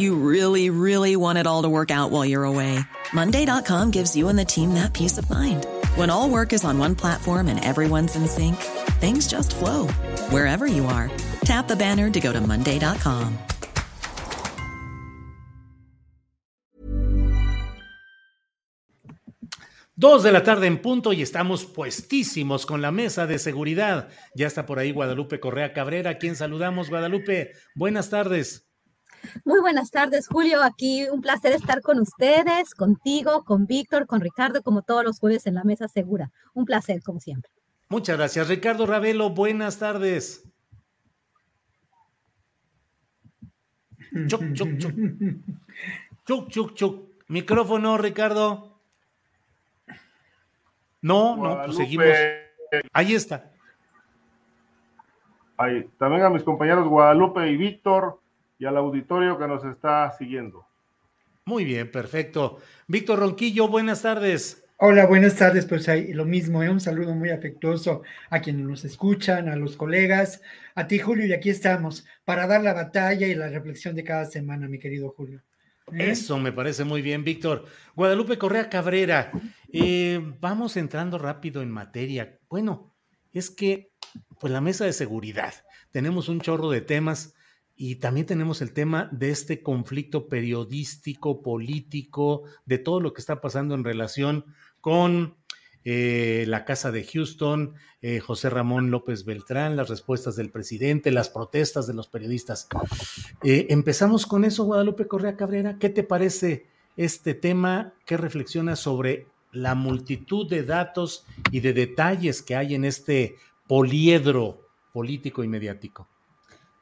You really, really want it all to work out while you're away. Monday.com gives you and the team that peace of mind. When all work is on one platform and everyone's in sync, things just flow wherever you are. Tap the banner to go to Monday.com. Dos de la tarde en punto y estamos puestísimos con la mesa de seguridad. Ya está por ahí Guadalupe Correa Cabrera, a quien saludamos. Guadalupe, buenas tardes. Muy buenas tardes, Julio. Aquí un placer estar con ustedes, contigo, con Víctor, con Ricardo, como todos los jueves en la mesa segura. Un placer, como siempre. Muchas gracias. Ricardo Ravelo, buenas tardes. Chuc, chuc, chuc. Chuc, chuc, chuc. Micrófono, Ricardo. No, no, pues seguimos. Ahí está. Ahí. También a mis compañeros Guadalupe y Víctor y al auditorio que nos está siguiendo. Muy bien, perfecto. Víctor Ronquillo, buenas tardes. Hola, buenas tardes. Pues ahí lo mismo, ¿eh? un saludo muy afectuoso a quienes nos escuchan, a los colegas, a ti, Julio, y aquí estamos para dar la batalla y la reflexión de cada semana, mi querido Julio. ¿Eh? Eso me parece muy bien, Víctor. Guadalupe Correa Cabrera, eh, vamos entrando rápido en materia. Bueno, es que, pues la mesa de seguridad, tenemos un chorro de temas y también tenemos el tema de este conflicto periodístico, político, de todo lo que está pasando en relación con eh, la Casa de Houston, eh, José Ramón López Beltrán, las respuestas del presidente, las protestas de los periodistas. Eh, empezamos con eso, Guadalupe Correa Cabrera. ¿Qué te parece este tema? ¿Qué reflexionas sobre la multitud de datos y de detalles que hay en este poliedro político y mediático?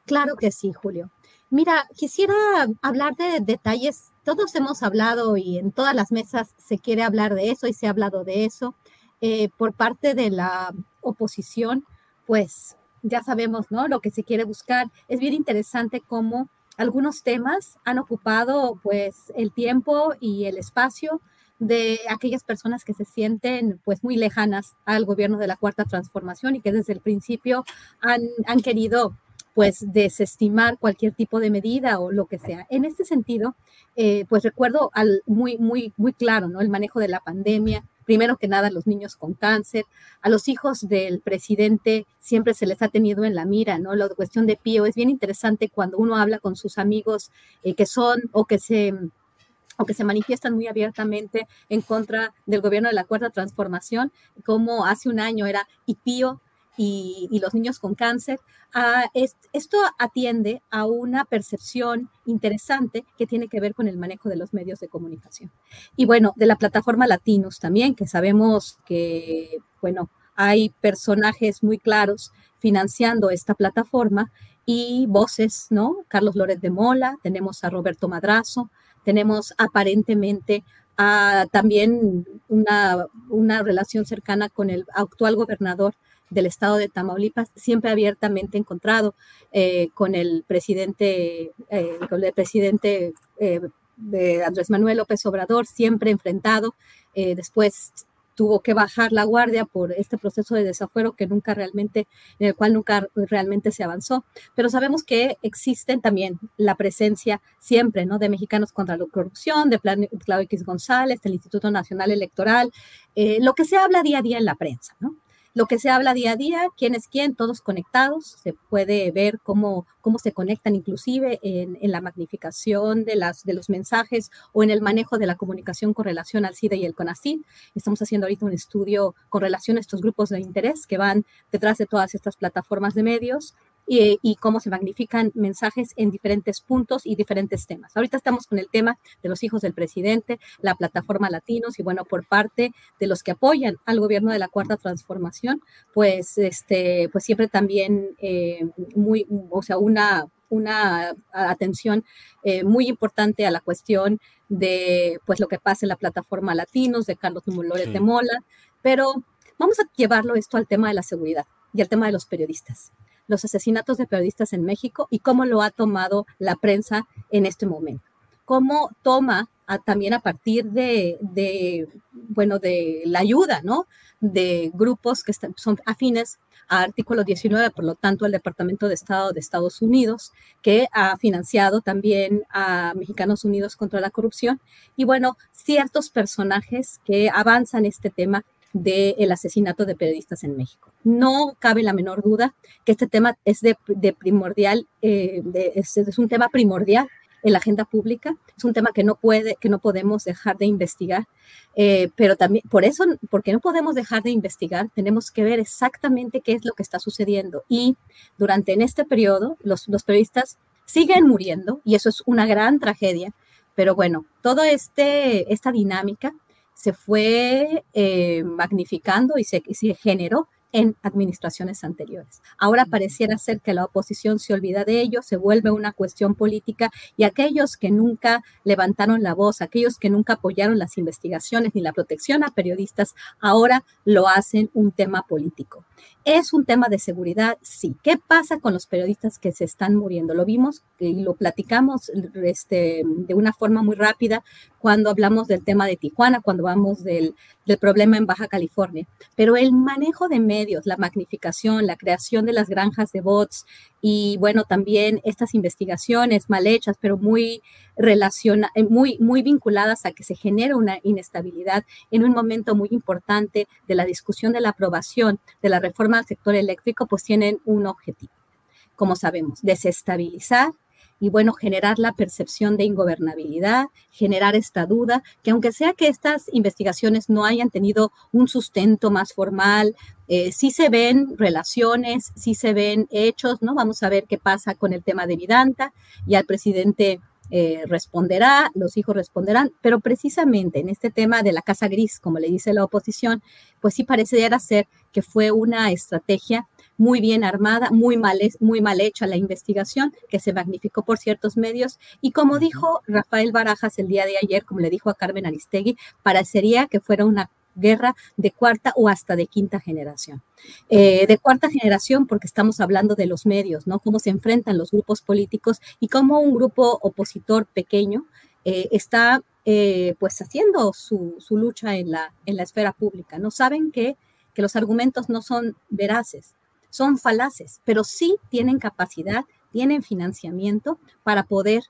Claro que sí, Julio. Mira, quisiera hablar de detalles. Todos hemos hablado y en todas las mesas se quiere hablar de eso y se ha hablado de eso. Eh, por parte de la oposición, pues ya sabemos, ¿no? Lo que se quiere buscar. Es bien interesante cómo algunos temas han ocupado, pues, el tiempo y el espacio de aquellas personas que se sienten pues muy lejanas al gobierno de la cuarta transformación y que desde el principio han, han querido pues desestimar cualquier tipo de medida o lo que sea. En este sentido, eh, pues recuerdo al, muy, muy, muy claro, ¿no? El manejo de la pandemia, primero que nada los niños con cáncer, a los hijos del presidente siempre se les ha tenido en la mira, ¿no? La cuestión de Pío es bien interesante cuando uno habla con sus amigos eh, que son o que se o que se manifiestan muy abiertamente en contra del gobierno de la Cuarta Transformación, como hace un año era y Pío y, los niños con cáncer. Ah, esto atiende a una percepción interesante que tiene que ver con el manejo de los medios de comunicación. Y bueno, de la plataforma Latinos también, que sabemos que, bueno, hay personajes muy claros financiando esta plataforma y voces, ¿no? Carlos Lórez de Mola, tenemos a Roberto Madrazo, tenemos aparentemente también una, una relación cercana con el actual gobernador del estado de Tamaulipas, siempre abiertamente encontrado eh, con el presidente, eh, con el presidente eh, Andrés Manuel López Obrador, siempre enfrentado. después tuvo que bajar la guardia por este proceso de desafuero que nunca realmente, en el cual nunca realmente se avanzó. Pero sabemos que existen también la presencia siempre, ¿no? De Mexicanos contra la Corrupción, de Claudio X González, del Instituto Nacional Electoral, lo que se habla día a día en la prensa, ¿no? Lo que se habla día a día, quién es quién, todos conectados, se puede ver cómo, cómo se conectan inclusive en, en, la magnificación de, las, de los mensajes o en el manejo de la comunicación con relación al CIDE y el CONACYT. Estamos haciendo ahorita un estudio con relación a estos grupos de interés que van detrás de todas estas plataformas de medios y, cómo se magnifican mensajes en diferentes puntos y diferentes temas. Ahorita estamos con el tema de los hijos del presidente, la plataforma Latinos y bueno, por parte de los que apoyan al gobierno de la Cuarta Transformación, pues, este, pues siempre también eh, muy, o sea, una, una atención eh, muy importante a la cuestión de pues lo que pasa en la plataforma Latinos de Carlos Lórez de Mola, pero vamos a llevarlo esto al tema de la seguridad y al tema de los periodistas los asesinatos de periodistas en México y cómo lo ha tomado la prensa en este momento. Cómo toma también a partir de, bueno, de la ayuda, ¿no? De grupos que son afines a artículo 19, por lo tanto, al Departamento de Estado de Estados Unidos, que ha financiado también a Mexicanos Unidos contra la Corrupción. Y bueno, ciertos personajes que avanzan este tema del asesinato de periodistas en México. No cabe la menor duda que este tema es de, primordial, eh, es, un tema primordial en la agenda pública, es un tema que no puede, que no podemos dejar de investigar, eh, pero también por eso, porque no podemos dejar de investigar, tenemos que ver exactamente qué es lo que está sucediendo y durante en este periodo los, los periodistas siguen muriendo y eso es una gran tragedia, pero bueno, toda este, esta dinámica se fue eh, magnificando y se, se generó en administraciones anteriores. Ahora pareciera ser que la oposición se olvida de ello, se vuelve una cuestión política y aquellos que nunca levantaron la voz, aquellos que nunca apoyaron las investigaciones ni la protección a periodistas, ahora lo hacen un tema político. ¿Es un tema de seguridad? Sí. ¿Qué pasa con los periodistas que se están muriendo? Lo vimos y lo platicamos este, de una forma muy rápida cuando hablamos del tema de Tijuana, cuando vamos del, del problema en Baja California. Pero el manejo de medios, la magnificación, la creación de las granjas de bots y bueno, también estas investigaciones mal hechas, pero muy relaciona, eh, muy, muy vinculadas a que se genere una inestabilidad en un momento muy importante de la discusión de la aprobación de la reforma del sector eléctrico, pues tienen un objetivo, como sabemos, desestabilizar y bueno, generar la percepción de ingobernabilidad, generar esta duda, que aunque sea que estas investigaciones no hayan tenido un sustento más formal, eh, sí se ven relaciones, sí se ven hechos, ¿no? Vamos a ver qué pasa con el tema de Vidanta, y al presidente eh, responderá, los hijos responderán, pero precisamente en este tema de la casa gris, como le dice la oposición, pues sí pareciera ser que fue una estrategia muy bien armada, muy mal, muy mal hecha la investigación, que se magnificó por ciertos medios. Y como dijo Rafael Barajas el día de ayer, como le dijo a Carmen Aristegui, parecería que fuera una guerra de cuarta o hasta de quinta generación. Eh, de cuarta generación porque estamos hablando de los medios, ¿no? Cómo se enfrentan los grupos políticos y cómo un grupo opositor pequeño eh, está eh, pues haciendo su, lucha en la, en la esfera pública, ¿no? Saben que, que los argumentos no son veraces, son falaces, pero sí tienen capacidad, tienen financiamiento para poder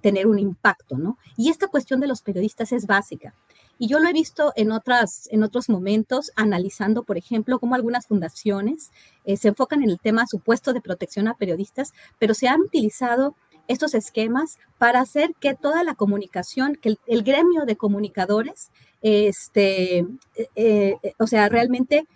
tener un impacto, ¿no? Y esta cuestión de los periodistas es básica. Y yo lo he visto en, otras, en otros momentos, analizando, por ejemplo, cómo algunas fundaciones eh, se enfocan en el tema supuesto de protección a periodistas, pero se han utilizado estos esquemas para hacer que toda la comunicación, que el, gremio de comunicadores, este, eh, eh, o sea, realmente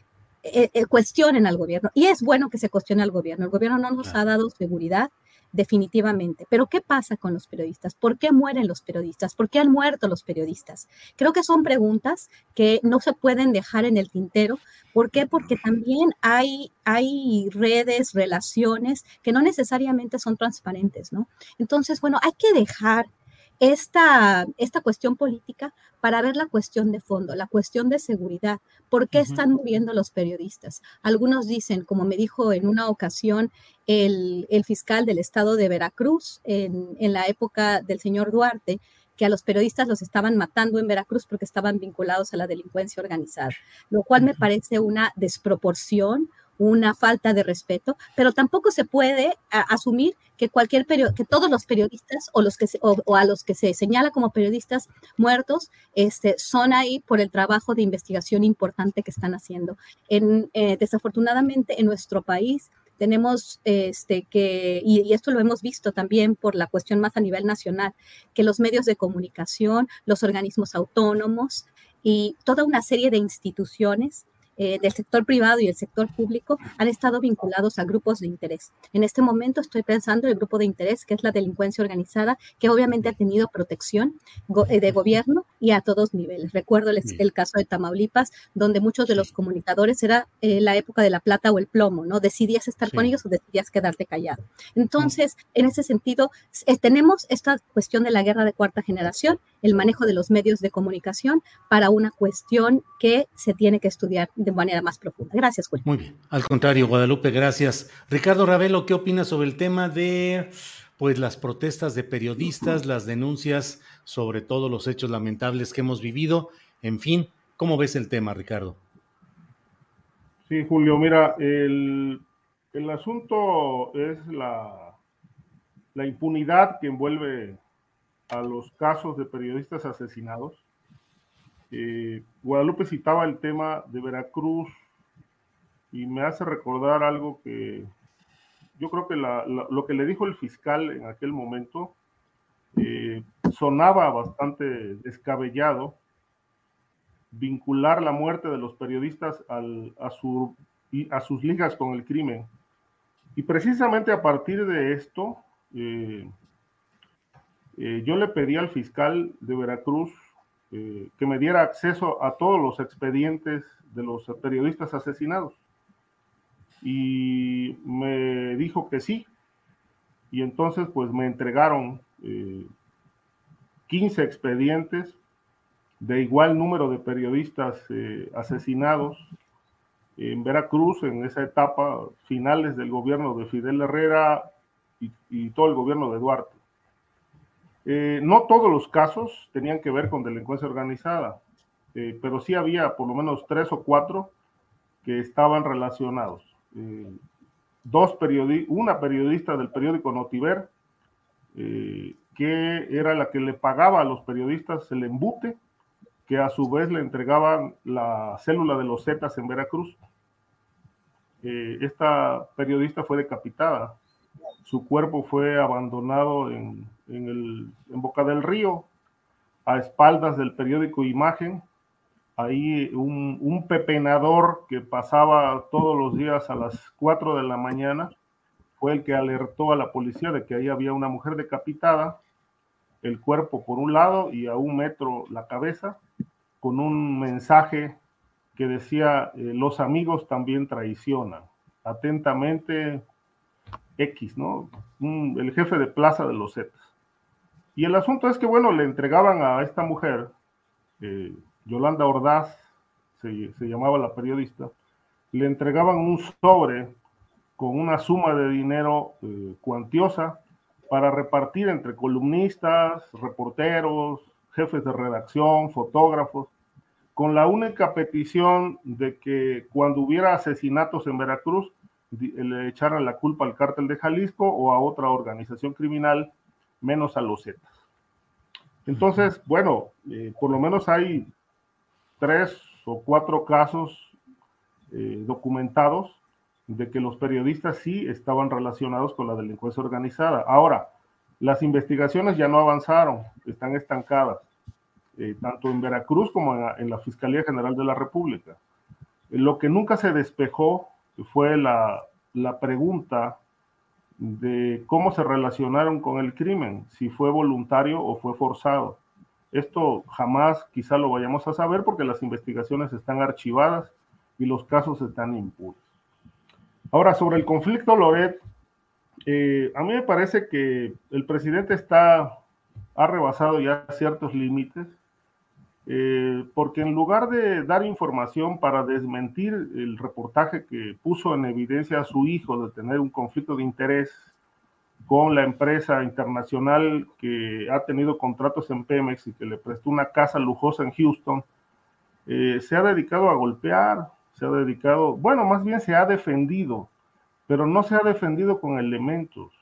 cuestionen al gobierno. Y es bueno que se cuestione al gobierno. El gobierno no nos ha dado seguridad, definitivamente. Pero ¿qué pasa con los periodistas? ¿Por qué mueren los periodistas? ¿Por qué han muerto los periodistas? Creo que son preguntas que no se pueden dejar en el tintero. ¿Por qué? Porque también hay, hay redes, relaciones que no necesariamente son transparentes, ¿no? Entonces, bueno, hay que dejar esta, esta cuestión política para ver la cuestión de fondo, la cuestión de seguridad. ¿Por qué están muriendo los periodistas? Algunos dicen, como me dijo en una ocasión el, fiscal del estado de Veracruz en, en la época del señor Duarte, que a los periodistas los estaban matando en Veracruz porque estaban vinculados a la delincuencia organizada, lo cual me parece una desproporción, una falta de respeto, pero tampoco se puede asumir que cualquier que todos los periodistas o los que o, a los que se señala como periodistas muertos este, son ahí por el trabajo de investigación importante que están haciendo. En, eh, desafortunadamente en nuestro país tenemos este, que, y, esto lo hemos visto también por la cuestión más a nivel nacional, que los medios de comunicación, los organismos autónomos y toda una serie de instituciones eh, del sector privado y el sector público han estado vinculados a grupos de interés. En este momento estoy pensando en el grupo de interés que es la delincuencia organizada, que obviamente ha tenido protección eh, de gobierno y a todos niveles. Recuerdo el, caso de Tamaulipas, donde muchos de los comunicadores era eh, la época de la plata o el plomo, ¿no? Decidías estar con ellos o decidías quedarte callado. Entonces, en ese sentido, tenemos esta cuestión de la guerra de cuarta generación, el manejo de los medios de comunicación para una cuestión que se tiene que estudiar de de manera más profunda. Gracias, Julio. Muy bien. Al contrario, Guadalupe, gracias. Ricardo Ravelo, ¿qué opinas sobre el tema de pues las protestas de periodistas, las denuncias sobre todos los hechos lamentables que hemos vivido? En fin, ¿cómo ves el tema, Ricardo? Sí, Julio, mira, el, el asunto es la, la impunidad que envuelve a los casos de periodistas asesinados eh, Guadalupe citaba el tema de Veracruz y me hace recordar algo que yo creo que lo que le dijo el fiscal en aquel momento eh, sonaba bastante descabellado vincular la muerte de los periodistas a, su, a sus ligas con el crimen. Y precisamente a partir de esto, eh, yo le pedí al fiscal de Veracruz eh, que me diera acceso a todos los expedientes de los periodistas asesinados. Y me dijo que sí. Y entonces pues me entregaron 15 eh, expedientes de igual número de periodistas eh, asesinados en Veracruz en esa etapa finales del gobierno de Fidel Herrera y todo el gobierno de Duarte. Eh, no todos los casos tenían que ver con delincuencia organizada, eh, pero sí había por lo menos tres o cuatro que estaban relacionados. Eh, dos una periodista del periódico Notiver, que era la que le pagaba a los periodistas el embute, que a su vez le entregaban la célula de los Zetas en Veracruz. esta periodista fue decapitada su cuerpo fue abandonado en, en, Boca del Río, a espaldas del periódico Imagen. Ahí un, un, pepenador que pasaba todos los días a las 4 de la mañana fue el que alertó a la policía de que ahí había una mujer decapitada, el cuerpo por un lado y a un metro la cabeza, con un mensaje que decía, eh, los amigos también traicionan. Atentamente, X, ¿no? el jefe de plaza de los Zetas. Y el asunto es que, bueno, le entregaban a esta mujer, eh, Yolanda Ordaz, se, llamaba la periodista, le entregaban un sobre con una suma de dinero eh, cuantiosa para repartir entre columnistas, reporteros, jefes de redacción, fotógrafos, con la única petición de que cuando hubiera asesinatos en Veracruz, le echaran la culpa al cártel de Jalisco o a otra organización criminal, menos a los Zetas. Entonces, bueno, eh, por lo menos hay tres o cuatro casos eh, documentados de que los periodistas sí estaban relacionados con la delincuencia organizada. Ahora, las investigaciones ya no avanzaron, están estancadas, eh, tanto en Veracruz como en la, en la Fiscalía General de la República. Lo que nunca se despejó fue la, pregunta de cómo se relacionaron con el crimen, si fue voluntario o fue forzado. Esto jamás quizá lo vayamos a saber porque las investigaciones están archivadas y los casos están impuros. Ahora, sobre el conflicto Loret, eh, a mí me parece que el presidente está, ha rebasado ya ciertos límites eh, porque en lugar de dar información para desmentir el reportaje que puso en evidencia a su hijo de tener un conflicto de interés con la empresa internacional que ha tenido contratos en Pemex y que le prestó una casa lujosa en Houston, eh, se ha dedicado a golpear, se ha dedicado, bueno, más bien se ha defendido, pero no se ha defendido con elementos,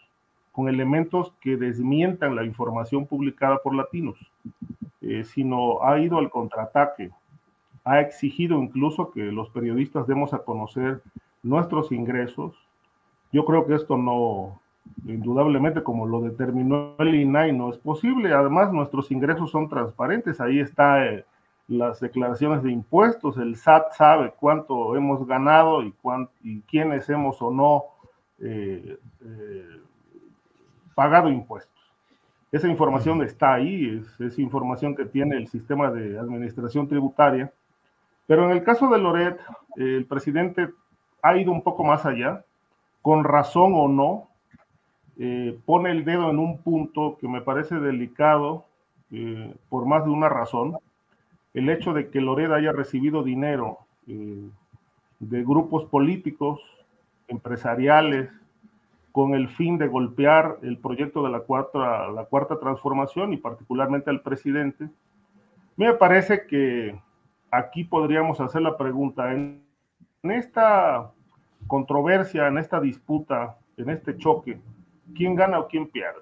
con elementos que desmientan la información publicada por latinos, eh, sino ha ido al contraataque, ha exigido incluso que los periodistas demos a conocer nuestros ingresos. Yo creo que esto no, indudablemente como lo determinó el INAI, no es posible. Además, nuestros ingresos son transparentes. Ahí está eh, las declaraciones de impuestos. El SAT sabe cuánto hemos ganado y, y quiénes hemos o no eh, pagado impuestos. Esa información está ahí, es, es, información que tiene el sistema de administración tributaria. Pero en el caso de Loret, el presidente ha ido un poco más allá, con razón o no, eh, pone el dedo en un punto que me parece delicado eh, por más de una razón. El hecho de que Loreda haya recibido dinero eh, de grupos políticos, empresariales, con el fin de golpear el proyecto de la cuarta, la cuarta transformación y particularmente al presidente, me parece que aquí podríamos hacer la pregunta, en, en esta controversia, en esta disputa, en este choque, quién gana o quién pierde.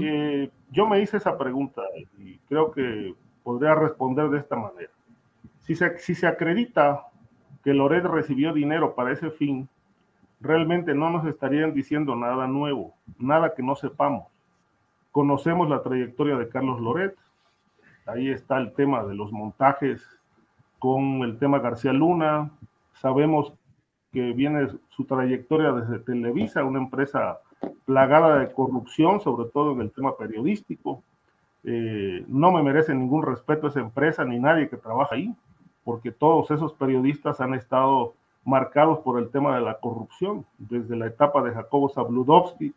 Eh, yo me hice esa pregunta y creo que podría responder de esta manera. Si se, si se acredita que Loret recibió dinero para ese fin, realmente no nos estarían diciendo nada nuevo, nada que no sepamos. Conocemos la trayectoria de Carlos Loret, ahí está el tema de los montajes con el tema García Luna, sabemos que viene su trayectoria desde Televisa, una empresa plagada de corrupción, sobre todo en el tema periodístico. Eh, no me merece ningún respeto esa empresa ni nadie que trabaja ahí, porque todos esos periodistas han estado marcados por el tema de la corrupción, desde la etapa de Jacobo Zabludovsky,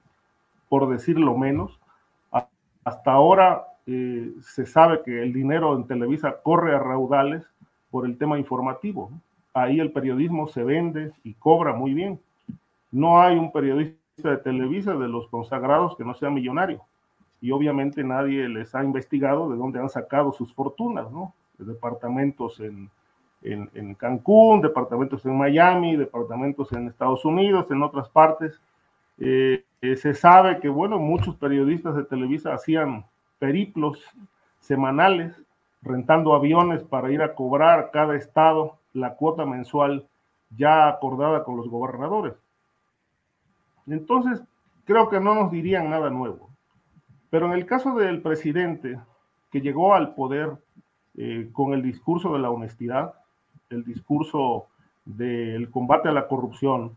por decirlo menos. Hasta ahora eh, se sabe que el dinero en Televisa corre a raudales por el tema informativo ahí el periodismo se vende y cobra muy bien. No hay un periodista de Televisa de los consagrados que no sea millonario. Y obviamente nadie les ha investigado de dónde han sacado sus fortunas, ¿no? departamentos en, en, Cancún, departamentos en Miami, departamentos en Estados Unidos, en otras partes. Eh, eh, se sabe que, bueno, muchos periodistas de Televisa hacían periplos semanales rentando aviones para ir a cobrar cada estado la cuota mensual ya acordada con los gobernadores. Entonces, creo que no nos dirían nada nuevo. Pero en el caso del presidente, que llegó al poder eh, con el discurso de la honestidad, el discurso del combate a la corrupción,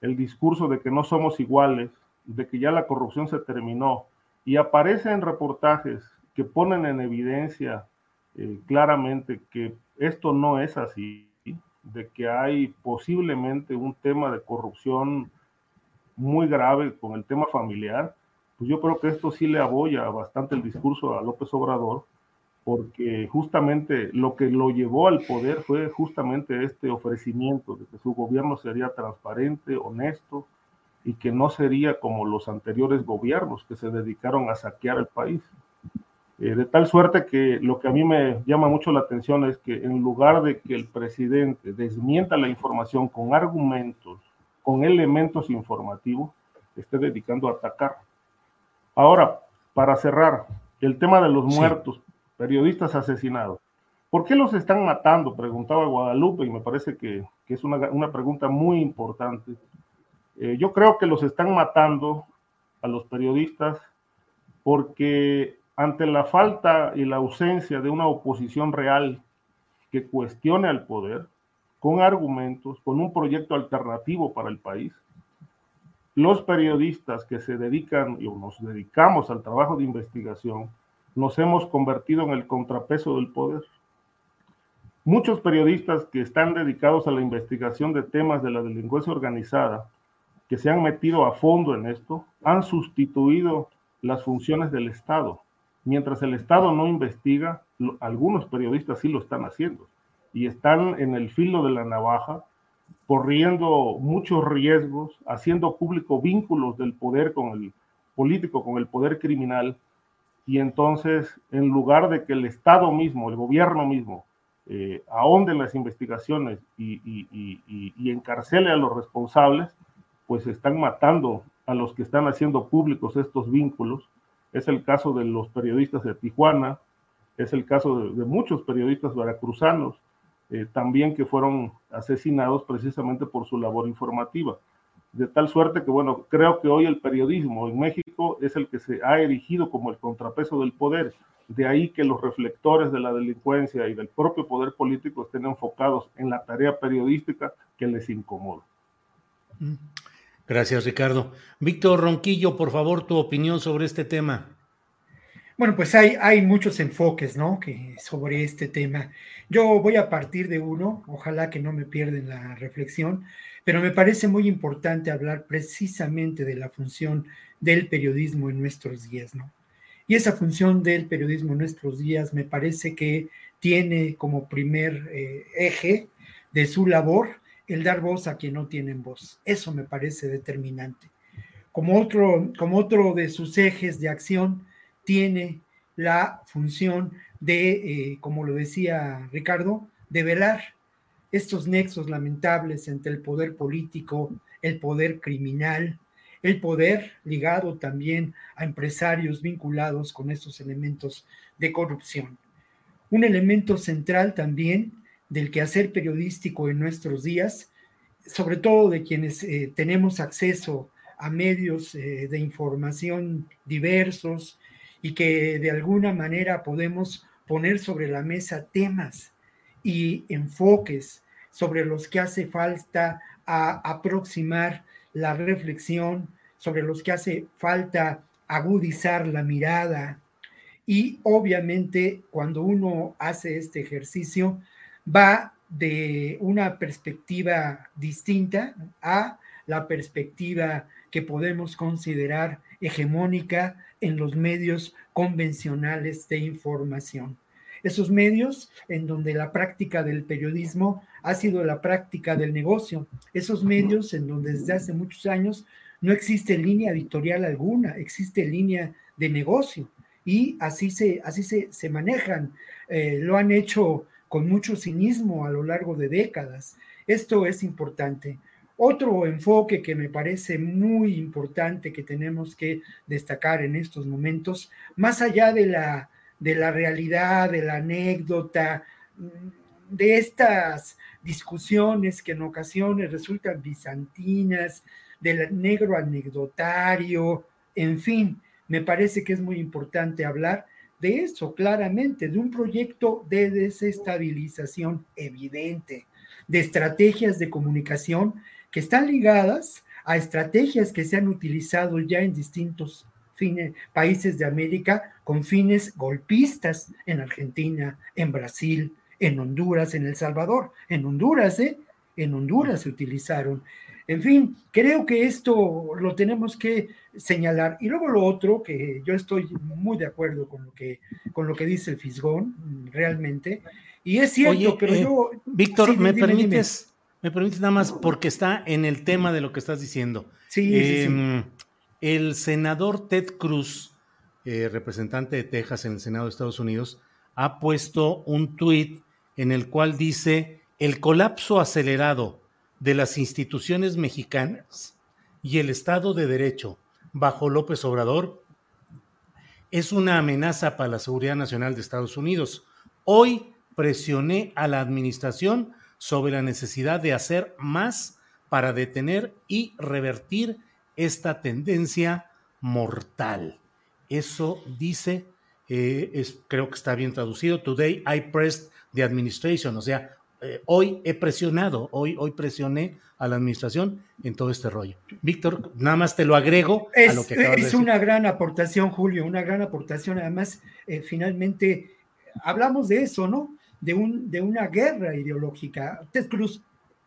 el discurso de que no somos iguales, de que ya la corrupción se terminó, y aparece en reportajes que ponen en evidencia eh, claramente que esto no es así, de que hay posiblemente un tema de corrupción muy grave con el tema familiar, pues yo creo que esto sí le aboya bastante el discurso a López Obrador, porque justamente lo que lo llevó al poder fue justamente este ofrecimiento de que su gobierno sería transparente, honesto y que no sería como los anteriores gobiernos que se dedicaron a saquear el país. Eh, de tal suerte que lo que a mí me llama mucho la atención es que en lugar de que el presidente desmienta la información con argumentos, con elementos informativos, esté dedicando a atacar. Ahora, para cerrar, el tema de los muertos, periodistas asesinados. ¿Por qué los están matando? Preguntaba Guadalupe y me parece que, es una, pregunta muy importante. Eh, yo creo que los están matando a los periodistas porque ante la falta y la ausencia de una oposición real que cuestione al poder, con argumentos, con un proyecto alternativo para el país, los periodistas que se dedican o nos dedicamos al trabajo de investigación, nos hemos convertido en el contrapeso del poder. Muchos periodistas que están dedicados a la investigación de temas de la delincuencia organizada, que se han metido a fondo en esto, han sustituido las funciones del Estado Mientras el Estado no investiga, algunos periodistas sí lo están haciendo y están en el filo de la navaja, corriendo muchos riesgos, haciendo público vínculos del poder con el político, con el poder criminal, y entonces en lugar de que el Estado mismo, el gobierno mismo, eh, ahonde las investigaciones y, encarcele a los responsables, pues están matando a los que están haciendo públicos estos vínculos. Es el caso de los periodistas de Tijuana, es el caso de, muchos periodistas veracruzanos, eh, también que fueron asesinados precisamente por su labor informativa. De tal suerte que, bueno, creo que hoy el periodismo en México es el que se ha erigido como el contrapeso del poder. De ahí que los reflectores de la delincuencia y del propio poder político estén enfocados en la tarea periodística que les incomoda. Gracias, Ricardo. Víctor Ronquillo, por favor, tu opinión sobre este tema. Bueno, pues hay, hay muchos enfoques, ¿no? Que sobre este tema. Yo voy a partir de uno, ojalá que no me pierden la reflexión, pero me parece muy importante hablar precisamente de la función del periodismo en nuestros días, ¿no? Y esa función del periodismo en nuestros días me parece que tiene como primer eh, eje de su labor el dar voz a quien no tienen voz. Eso me parece determinante. Como otro, como otro de sus ejes de acción, tiene la función de, eh, como lo decía Ricardo, de velar estos nexos lamentables entre el poder político, el poder criminal, el poder ligado también a empresarios vinculados con estos elementos de corrupción. Un elemento central también del quehacer periodístico en nuestros días, sobre todo de quienes eh, tenemos acceso a medios eh, de información diversos y que de alguna manera podemos poner sobre la mesa temas y enfoques sobre los que hace falta aproximar la reflexión, sobre los que hace falta agudizar la mirada. Y obviamente cuando uno hace este ejercicio, va de una perspectiva distinta a la perspectiva que podemos considerar hegemónica en los medios convencionales de información. Esos medios en donde la práctica del periodismo ha sido la práctica del negocio. Esos medios en donde desde hace muchos años no existe línea editorial alguna, existe línea de negocio y así se, así se, manejan. Eh, lo han hecho con mucho cinismo a lo largo de décadas. Esto es importante. Otro enfoque que me parece muy importante que tenemos que destacar en estos momentos, más allá de la, de la realidad, de la anécdota, mm, de estas discusiones que en ocasiones resultan bizantinas, del negro anecdotario, en fin, me parece que es muy importante hablar de eso claramente, de un proyecto de desestabilización evidente, de estrategias de comunicación que están ligadas a estrategias que se han utilizado ya en distintos países de América con fines golpistas en Argentina, en Brasil, en Honduras, en El Salvador. En Honduras, ¿eh? En Honduras se utilizaron. En fin, creo que esto lo tenemos que señalar. Y luego lo otro, que yo estoy muy de acuerdo con lo que, con lo que dice el Fisgón, realmente. Y es cierto, pero eh, yo... Víctor, ¿me permites? Me permites nada más porque está en el tema de lo que estás diciendo. Sí, em, El senador Ted Cruz, eh, representante de Texas en el Senado de Estados Unidos, ha puesto un tuit en el cual dice el colapso acelerado de las instituciones mexicanas y el Estado de Derecho bajo López Obrador es una amenaza para la seguridad nacional de Estados Unidos. Hoy presioné a la administración sobre la necesidad de hacer más para detener y revertir esta tendencia mortal. Eso dice, eh, es, creo que está bien traducido, Today I pressed the administration, o sea, eh, hoy he presionado, hoy, hoy presioné a la administración en todo este rollo. Víctor, nada más te lo agrego es, a lo que acabas Es una gran aportación, Julio, una gran aportación. Además, eh, finalmente hablamos de eso, ¿no? De, un, de una guerra ideológica. Ted Cruz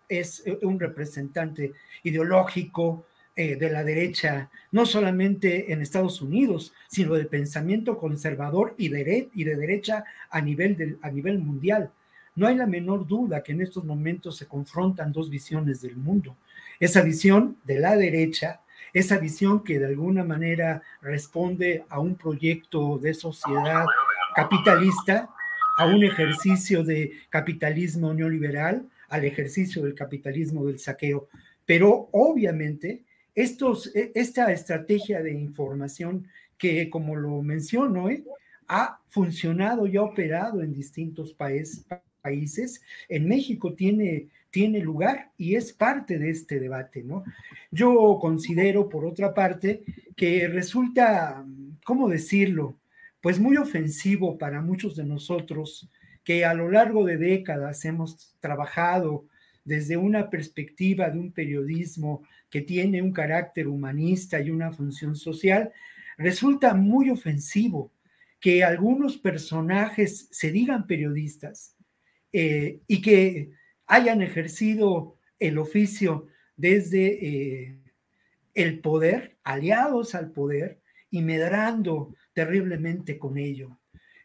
es eh, un representante ideológico de la derecha, no solamente en Estados Unidos, sino del pensamiento conservador y de, y de derecha a nivel, a nivel mundial. No hay la menor duda que en estos momentos se confrontan dos visiones del mundo. Esa visión de la derecha, esa visión que de alguna manera responde a un proyecto de sociedad capitalista a un ejercicio de capitalismo neoliberal, al ejercicio del capitalismo del saqueo. Pero obviamente e, esta estrategia de información que, como lo menciono, ¿eh? ha funcionado y ha operado en distintos países. En México tiene, tiene lugar y es parte de este debate, ¿no? Yo considero, por otra parte, que resulta, ¿cómo decirlo? Pues muy ofensivo para muchos de nosotros que a lo largo de décadas hemos trabajado desde una perspectiva de un periodismo que tiene un carácter humanista y una función social, resulta muy ofensivo que algunos personajes se digan periodistas eh, y que hayan ejercido el oficio desde eh, el poder, aliados al poder y medrando terriblemente con ello.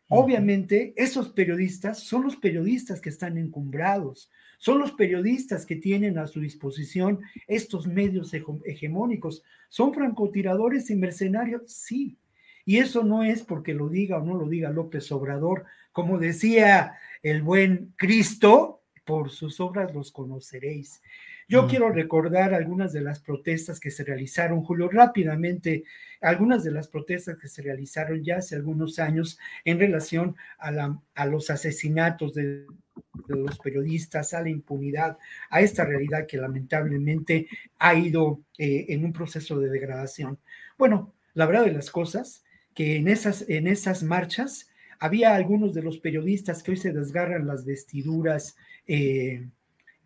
Obviamente, esos periodistas son los periodistas que están encumbrados, son los periodistas que tienen a su disposición estos medios hegemónicos. ¿Son francotiradores y mercenarios? Sí. Y eso no es porque lo diga o no lo diga López Obrador. Como decía el buen Cristo, por sus obras los conoceréis. Yo quiero recordar algunas de las protestas que se realizaron, Julio, rápidamente, algunas de las protestas que se realizaron ya hace algunos años en relación a, la, a los asesinatos de, los periodistas, a la impunidad, a esta realidad que lamentablemente ha ido eh, en un proceso de degradación. Bueno, la verdad de las cosas, que en esas, en esas marchas había algunos de los periodistas que hoy se desgarran las vestiduras eh,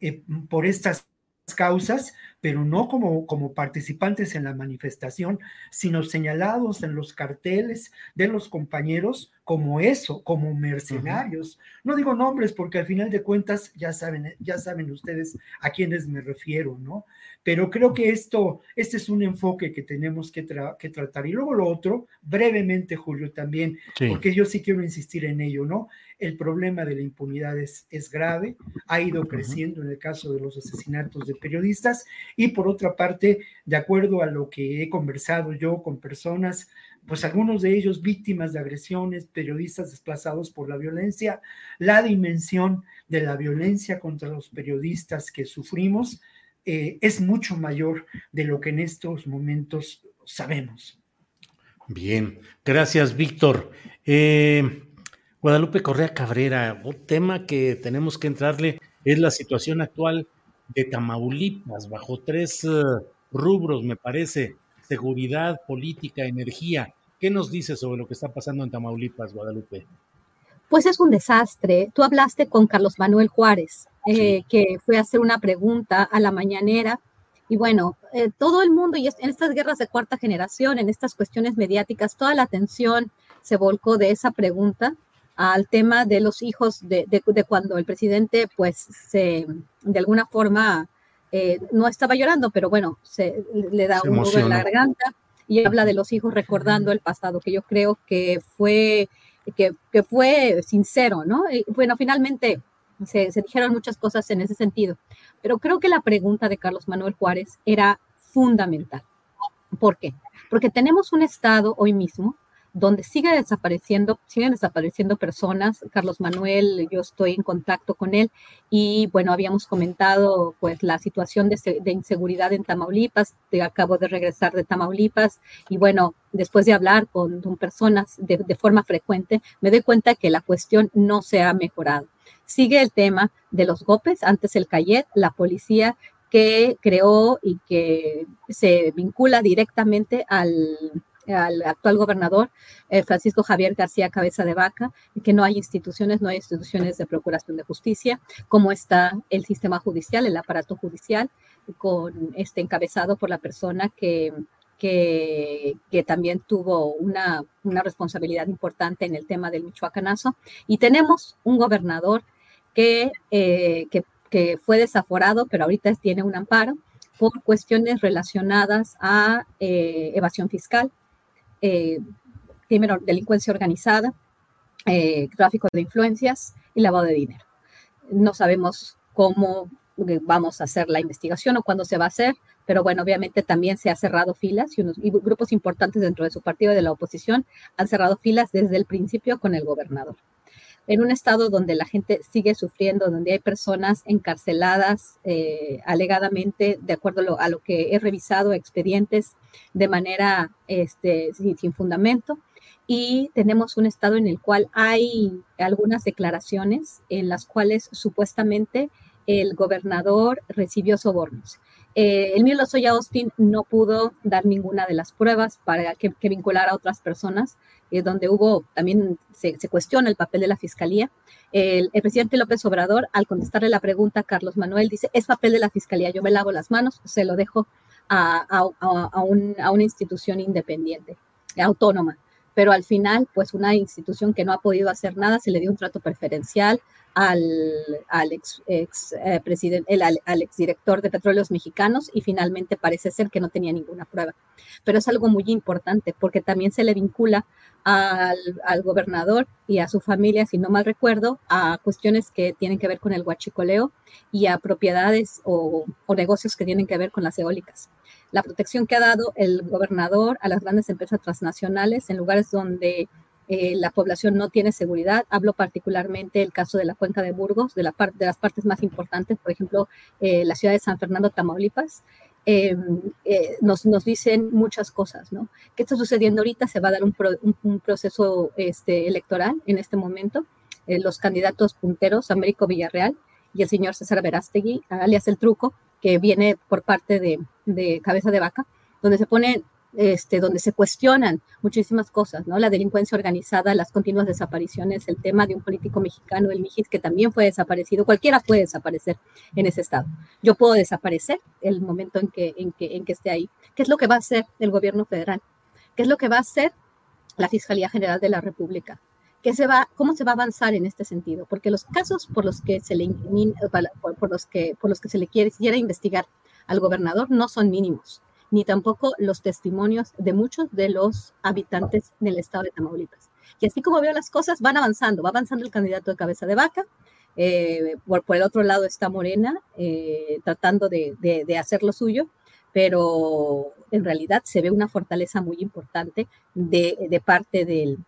eh, por estas causas, pero no como, como participantes en la manifestación, sino señalados en los carteles de los compañeros como eso, como mercenarios. No digo nombres porque al final de cuentas ya saben, ya saben ustedes a quiénes me refiero, ¿no? Pero creo que esto, este es un enfoque que tenemos que, que tratar. Y luego lo otro, brevemente, Julio, también, porque yo sí quiero insistir en ello, ¿no? El problema de la impunidad es, es grave, ha ido creciendo en el caso de los asesinatos de periodistas y por otra parte, de acuerdo a lo que he conversado yo con personas, pues algunos de ellos víctimas de agresiones, periodistas desplazados por la violencia, la dimensión de la violencia contra los periodistas que sufrimos eh, es mucho mayor de lo que en estos momentos sabemos. Bien, gracias Víctor. Eh, Guadalupe Correa Cabrera, un tema que tenemos que entrarle es la situación actual de Tamaulipas, bajo tres eh, rubros, me parece, seguridad, política, energía. ¿Qué nos dice sobre lo que está pasando en Tamaulipas, Guadalupe? Pues es un desastre. Tú hablaste con Carlos Manuel Juárez, eh, que fue a hacer una pregunta a la mañanera. Y bueno, eh, todo el mundo, y en estas guerras de cuarta generación, en estas cuestiones mediáticas, toda la atención se volcó de esa pregunta al tema de los hijos de, de, cuando el presidente, pues, se, de alguna forma, eh, no estaba llorando, pero bueno, se le da un nudo en la garganta y habla de los hijos recordando el pasado, que yo creo que fue, que, que fue sincero, ¿no? Y bueno, finalmente se, se dijeron muchas cosas en ese sentido, pero creo que la pregunta de Carlos Manuel Juárez era fundamental. ¿Por qué? Porque tenemos un Estado hoy mismo donde sigue desapareciendo, siguen desapareciendo personas. Carlos Manuel, yo estoy en contacto con él y bueno, habíamos comentado pues la situación de, inseguridad en Tamaulipas, acabo de regresar de Tamaulipas y bueno, después de hablar con, personas de, de, forma frecuente, me doy cuenta que la cuestión no se ha mejorado. Sigue el tema de los golpes, antes el Cayet, la policía que creó y que se vincula directamente al al actual gobernador eh, Francisco Javier García Cabeza de Vaca, que no hay instituciones, no hay instituciones de procuración de justicia, como está el sistema judicial, el aparato judicial, con este encabezado por la persona que, que, también tuvo una, responsabilidad importante en el tema del Michoacanazo. Y tenemos un gobernador que, eh, que, fue desaforado, pero ahorita tiene un amparo por cuestiones relacionadas a eh, evasión fiscal, eh, delincuencia organizada, eh, tráfico de influencias y lavado de dinero. No sabemos cómo eh, vamos a hacer la investigación o cuándo se va a hacer, pero bueno, obviamente también se ha cerrado filas y, unos, grupos importantes dentro de su partido de la oposición han cerrado filas desde el principio con el gobernador. En un estado donde la gente sigue sufriendo, donde hay personas encarceladas eh, alegadamente, de acuerdo a lo, que he revisado, expedientes de manera este, sin, fundamento. Y tenemos un estado en el cual hay algunas declaraciones en las cuales supuestamente el gobernador recibió sobornos. Eh, el mío Lozoya Austin no pudo dar ninguna de las pruebas para que, que vinculara a otras personas, eh, donde hubo también se, cuestiona el papel de la fiscalía. El, presidente López Obrador, al contestarle la pregunta a Carlos Manuel, dice: Es papel de la fiscalía, yo me lavo las manos, se lo dejo a, a, una institución independiente, autónoma pero al final, pues una institución que no ha podido hacer nada, se le dio un trato preferencial, al, al ex, eh, presidente, el, al, exdirector de Petróleos Mexicanos y finalmente parece ser que no tenía ninguna prueba. Pero es algo muy importante porque también se le vincula al, al, gobernador y a su familia, si no mal recuerdo, a cuestiones que tienen que ver con el huachicoleo y a propiedades o, o negocios que tienen que ver con las eólicas. La protección que ha dado el gobernador a las grandes empresas transnacionales en lugares donde eh, la población no tiene seguridad. Hablo particularmente del caso de la cuenca de Burgos, de, la de las partes más importantes, por ejemplo, eh, la ciudad de San Fernando, Tamaulipas. Em, eh, nos, dicen muchas cosas, ¿no? ¿Qué está sucediendo ahorita? Se va a dar un, un, proceso este, electoral en este momento. los candidatos punteros, Américo Villarreal y el señor César Verástegui, alias El Truco, que viene por parte de, Cabeza de Vaca, donde se pone este, donde se cuestionan muchísimas cosas, ¿no? La delincuencia organizada, las continuas desapariciones, el tema de un político mexicano, el Mijis, que también fue desaparecido, cualquiera puede desaparecer en ese estado. Yo puedo desaparecer el momento en que, en que, en que esté ahí. ¿Qué es lo que va a hacer el gobierno federal? ¿Qué es lo que va a hacer la Fiscalía General de la República? ¿Qué se va, ¿Cómo se va a avanzar en este sentido? Porque los casos por los que se le, por, los que, por los que se le investigar al gobernador no son mínimos ni tampoco los testimonios de muchos de los habitantes del estado de Tamaulipas. Y así como veo las cosas, van avanzando, va avanzando el candidato de cabeza de vaca, eh, por, el otro lado está Morena eh, tratando de, hacer lo suyo, pero en realidad se ve una fortaleza muy importante de, parte del,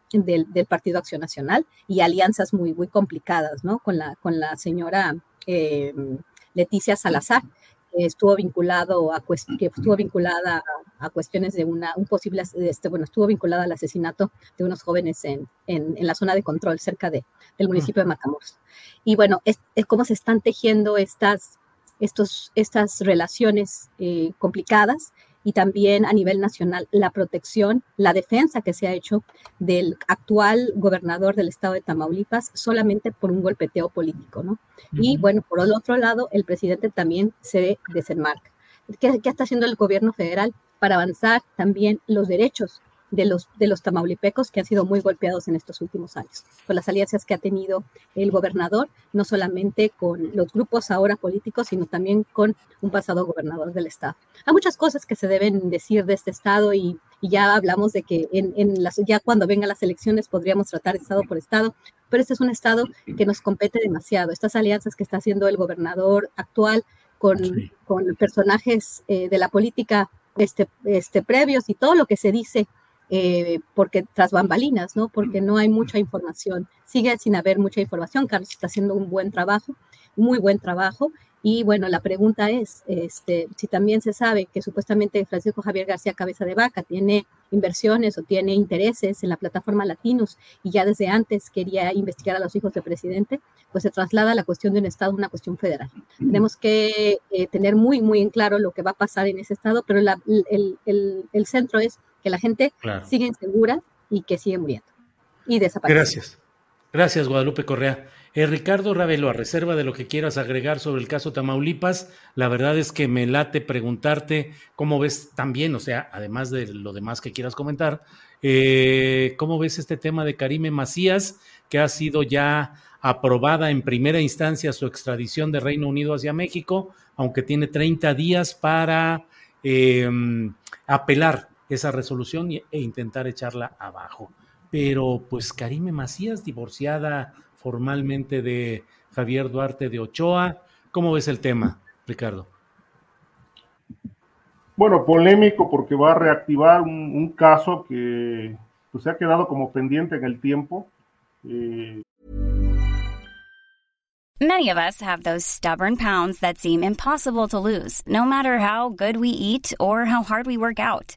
Partido Acción Nacional y alianzas muy, muy complicadas, ¿no? Con la, con la señora eh, Leticia Salazar, estuvo vinculado a que estuvo vinculada a, cuestiones de una un posible este bueno estuvo vinculada al asesinato de unos jóvenes en, en, la zona de control cerca de, del municipio de Matamoros y bueno es, cómo se están tejiendo estas estos estas relaciones eh, complicadas y también a nivel nacional la protección, la defensa que se ha hecho del actual gobernador del estado de Tamaulipas solamente por un golpeteo político, ¿no? Y bueno, por el otro lado, el presidente también se desenmarca. ¿Qué, ¿Qué está haciendo el gobierno federal para avanzar también los derechos de los, de los tamaulipecos que han sido muy golpeados en estos últimos años, por las alianzas que ha tenido el gobernador, no solamente con los grupos ahora políticos, sino también con un pasado gobernador del estado. Hay muchas cosas que se deben decir de este estado y, ya hablamos de que en, en las, ya cuando vengan las elecciones podríamos tratar estado por estado, pero este es un estado que nos compete demasiado. Estas alianzas que está haciendo el gobernador actual con, con personajes eh, de la política este, este, previos y todo lo que se dice eh, porque tras bambalinas, ¿no? Porque no hay mucha información, sigue sin haber mucha información. Carlos está haciendo un buen trabajo, muy buen trabajo. Y bueno, la pregunta es, este, si también se sabe que supuestamente Francisco Javier García Cabeza de Vaca tiene inversiones o tiene intereses en la plataforma Latinos y ya desde antes quería investigar a los hijos del presidente, pues se traslada la cuestión de un Estado a una cuestión federal. Tenemos que eh, tener muy, muy en claro lo que va a pasar en ese Estado, pero el, el, el centro es que la gente sigue insegura y que sigue muriendo y desapareciendo. Gracias. Gracias, Guadalupe Correa. Eh, Ricardo Ravelo, a reserva de lo que quieras agregar sobre el caso Tamaulipas, la verdad es que me late preguntarte cómo ves también, o sea, además de lo demás que quieras comentar, eh, cómo ves este tema de Karime Macías, que ha sido ya aprobada en primera instancia su extradición de Reino Unido hacia México, aunque tiene 30 días para eh, apelar esa resolución e intentar echarla abajo. Pero pues Karime Macías, divorciada formalmente de Javier Duarte de Ochoa, ¿cómo ves el tema, Ricardo? Bueno, polémico porque va a reactivar un, caso que pues, se ha quedado como pendiente en el tiempo. Eh, Many of us have those stubborn pounds that seem impossible to lose, no matter how good we eat or how hard we work out.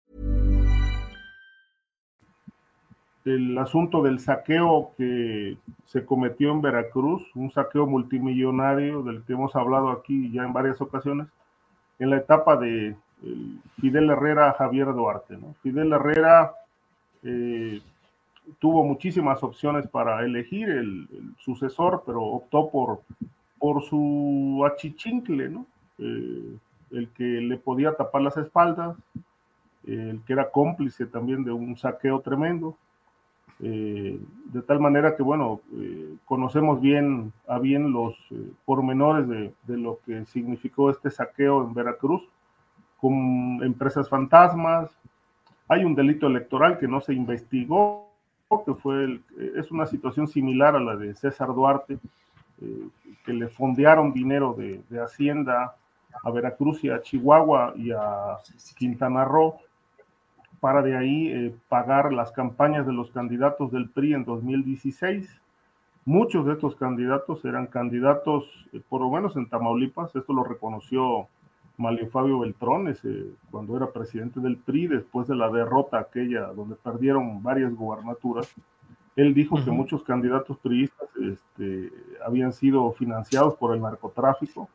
El asunto del saqueo que se cometió en Veracruz, un saqueo multimillonario del que hemos hablado aquí ya en varias ocasiones, en la etapa de Fidel Herrera Javier Duarte. ¿no? Fidel Herrera eh, tuvo muchísimas opciones para elegir el, sucesor, pero optó por, por su achichincle, ¿no? Eh, el que le podía tapar las espaldas, el que era cómplice también de un saqueo tremendo. Eh, de tal manera que, bueno, eh, conocemos bien a bien los eh, pormenores de, de, lo que significó este saqueo en Veracruz, con empresas fantasmas. Hay un delito electoral que no se investigó, que fue el, es una situación similar a la de César Duarte, que le fondearon dinero de, de Hacienda a Veracruz y a Chihuahua y a Quintana Roo para de ahí eh, pagar las campañas de los candidatos del PRI en 2016. Muchos de estos candidatos eran candidatos, eh, por lo menos en Tamaulipas, esto lo reconoció Malio Fabio Beltrón cuando era presidente del PRI, después de la derrota aquella donde perdieron varias gubernaturas. Él dijo uh -huh. que muchos candidatos priistas este, habían sido financiados por el narcotráfico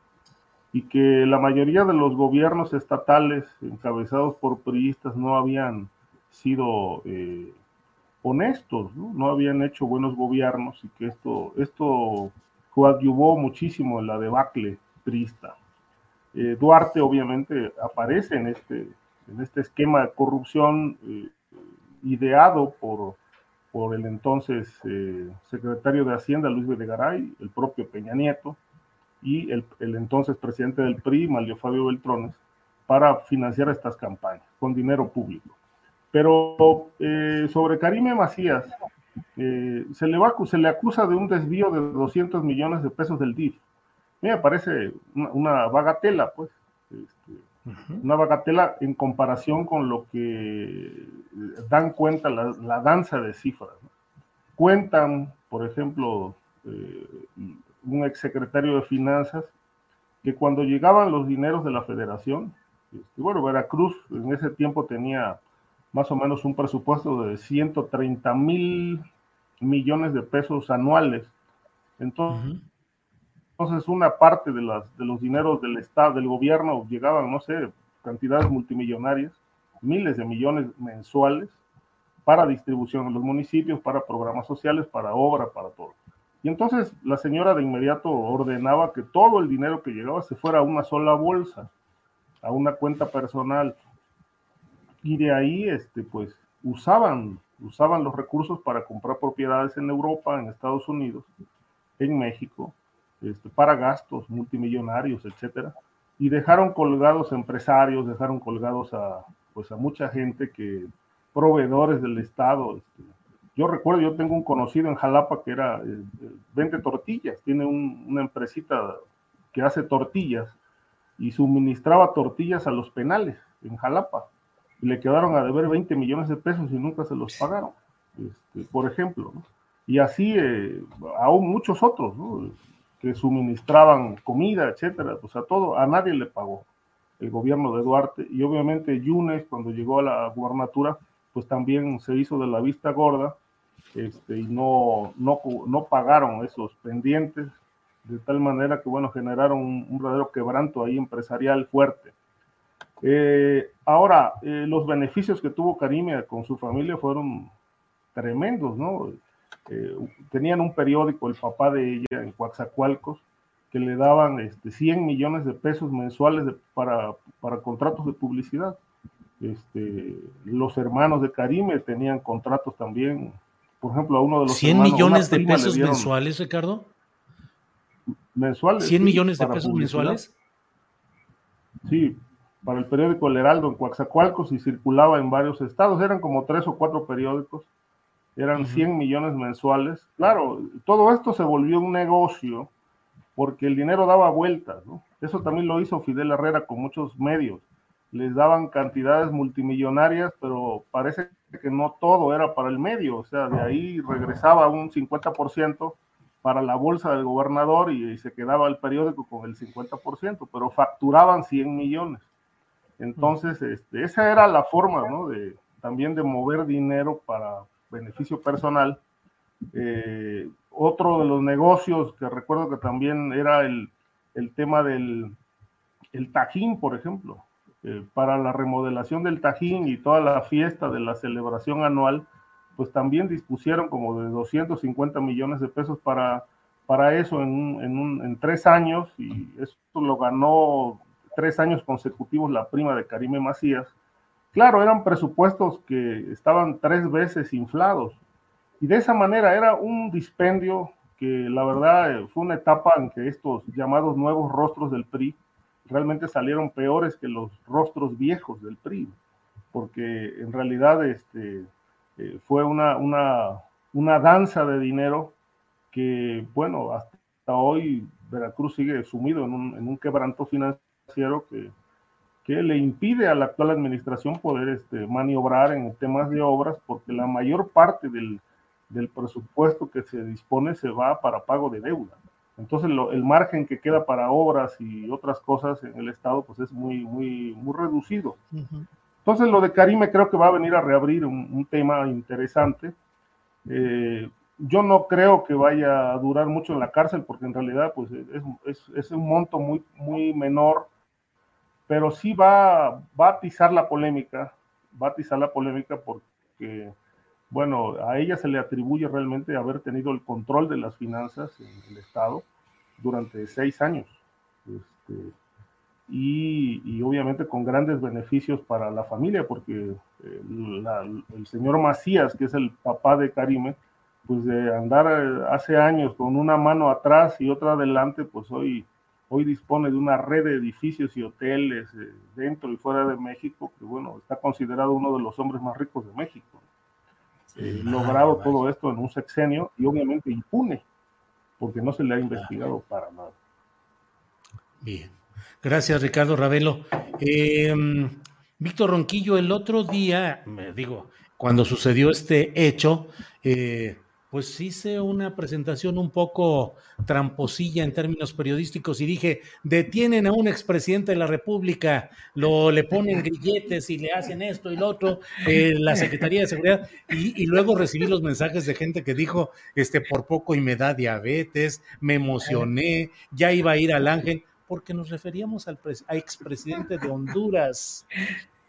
y que la mayoría de los gobiernos estatales encabezados por priistas no habían sido eh, honestos, ¿no? habían hecho buenos gobiernos y que esto, esto coadyuvó muchísimo en la debacle priista. Eh, Duarte obviamente aparece en este, en este esquema de corrupción eh, ideado por, por el entonces secretario de Hacienda, Luis Videgaray, el propio Peña Nieto, y el, el, entonces presidente del PRI, Malio Fabio Beltrones, para financiar estas campañas con dinero público. Pero eh, sobre Karime Macías, eh, se, le va, se le acusa de un desvío de 200 millones de pesos del DIF. A mí me parece una, una bagatela, pues, este, uh -huh. una bagatela en comparación con lo que dan cuenta la, la danza de cifras. ¿no? Cuentan, por ejemplo, eh, un exsecretario de Finanzas, que cuando llegaban los dineros de la federación, este, bueno, Veracruz en ese tiempo tenía más o menos un presupuesto de 130 mil millones de pesos anuales. Entonces, uh -huh. entonces una parte de, las, de los dineros del Estado, del gobierno, llegaban, no sé, cantidades multimillonarias, miles de millones mensuales para distribución en los municipios, para programas sociales, para obra, para todo. Y entonces la señora de inmediato ordenaba que todo el dinero que llegaba se fuera a una sola bolsa, a una cuenta personal. Y de ahí, este, pues, usaban, usaban los recursos para comprar propiedades en Europa, en Estados Unidos, en México, este, para gastos multimillonarios, etcétera. Y dejaron colgados empresarios, dejaron colgados a, pues, a mucha gente que, proveedores del Estado, este, yo recuerdo, yo tengo un conocido en Jalapa que era, eh, vende tortillas, tiene un, una empresita que hace tortillas y suministraba tortillas a los penales en Jalapa. Y le quedaron a deber 20 millones de pesos y nunca se los pagaron, este, por ejemplo. Y así eh, aún muchos otros, que suministraban comida, etcétera, pues a todo, a nadie le pagó el gobierno de Duarte. Y obviamente Yunes, cuando llegó a la gubernatura, pues también se hizo de la vista gorda este, y no, no, no pagaron esos pendientes, de tal manera que, bueno, generaron un, un verdadero quebranto ahí empresarial fuerte. Eh, ahora, eh, los beneficios que tuvo Karime con su familia fueron tremendos, ¿no? Eh, tenían un periódico, el papá de ella, en Coaxacualcos, que le daban este, 100 millones de pesos mensuales para, para contratos de publicidad. Este, los hermanos de Karime tenían contratos también, por ejemplo, a uno de los... 100 millones de pesos mensuales, Ricardo. Mensuales. 100 millones de pesos mensuales. Sí, para el periódico El Heraldo en Coaxacualcos y circulaba en varios estados. Eran como tres o cuatro periódicos. Eran 100 millones mensuales. Claro, todo esto se volvió un negocio porque el dinero daba vueltas. ¿no? Eso también lo hizo Fidel Herrera con muchos medios. Les daban cantidades multimillonarias, pero parece que no todo era para el medio. O sea, de ahí regresaba un 50% para la bolsa del gobernador y, se quedaba el periódico con el 50%, pero facturaban 100 millones. Entonces, este, esa era la forma. De, también de mover dinero para beneficio personal. Eh, otro de los negocios que recuerdo que también era el, tema del el Tajín, por ejemplo. Eh, para la remodelación del Tajín y toda la fiesta de la celebración anual, pues también dispusieron como de 250 millones de pesos para, para eso en, en, en tres años y eso lo ganó tres años consecutivos la prima de Karime Macías. Claro, eran presupuestos que estaban tres veces inflados y de esa manera era un dispendio que la verdad fue una etapa en que estos llamados nuevos rostros del PRI realmente salieron peores que los rostros viejos del PRI, porque en realidad este, eh, fue una, una, una danza de dinero que, bueno, hasta hoy Veracruz sigue sumido en un, en un quebranto financiero que, que, le impide a la actual administración poder este, maniobrar en temas de obras, porque la mayor parte del, del presupuesto que se dispone se va para pago de deuda. Entonces el margen que queda para obras y otras cosas en el Estado pues es muy, muy, muy reducido. Entonces lo de Karime creo que va a venir a reabrir un, tema interesante. Eh, yo no creo que vaya a durar mucho en la cárcel porque en realidad pues es, un monto muy, muy menor, pero sí va, va a atizar la polémica, va a atizar la polémica porque, bueno, a ella se le atribuye realmente haber tenido el control de las finanzas en el Estado durante seis años. Este, y, obviamente con grandes beneficios para la familia, porque eh, el señor Macías, que es el papá de Karime, pues de andar eh, hace años con una mano atrás y otra adelante, pues hoy, hoy dispone de una red de edificios y hoteles eh, dentro y fuera de México, que bueno, está considerado uno de los hombres más ricos de México. Logrado todo esto en un sexenio y obviamente impune, porque no se le ha investigado para nada. Bien. Gracias, Ricardo Ravelo. Em, Víctor Ronquillo, el otro día, me digo, cuando sucedió este hecho, eh, pues hice una presentación un poco tramposilla en términos periodísticos y dije, detienen a un expresidente de la República, lo le ponen grilletes y le hacen esto y lo otro, eh, la Secretaría de Seguridad, y, luego recibí los mensajes de gente que dijo, este, por poco y me da diabetes, me emocioné, ya iba a ir al ángel porque nos referíamos al expresidente de Honduras.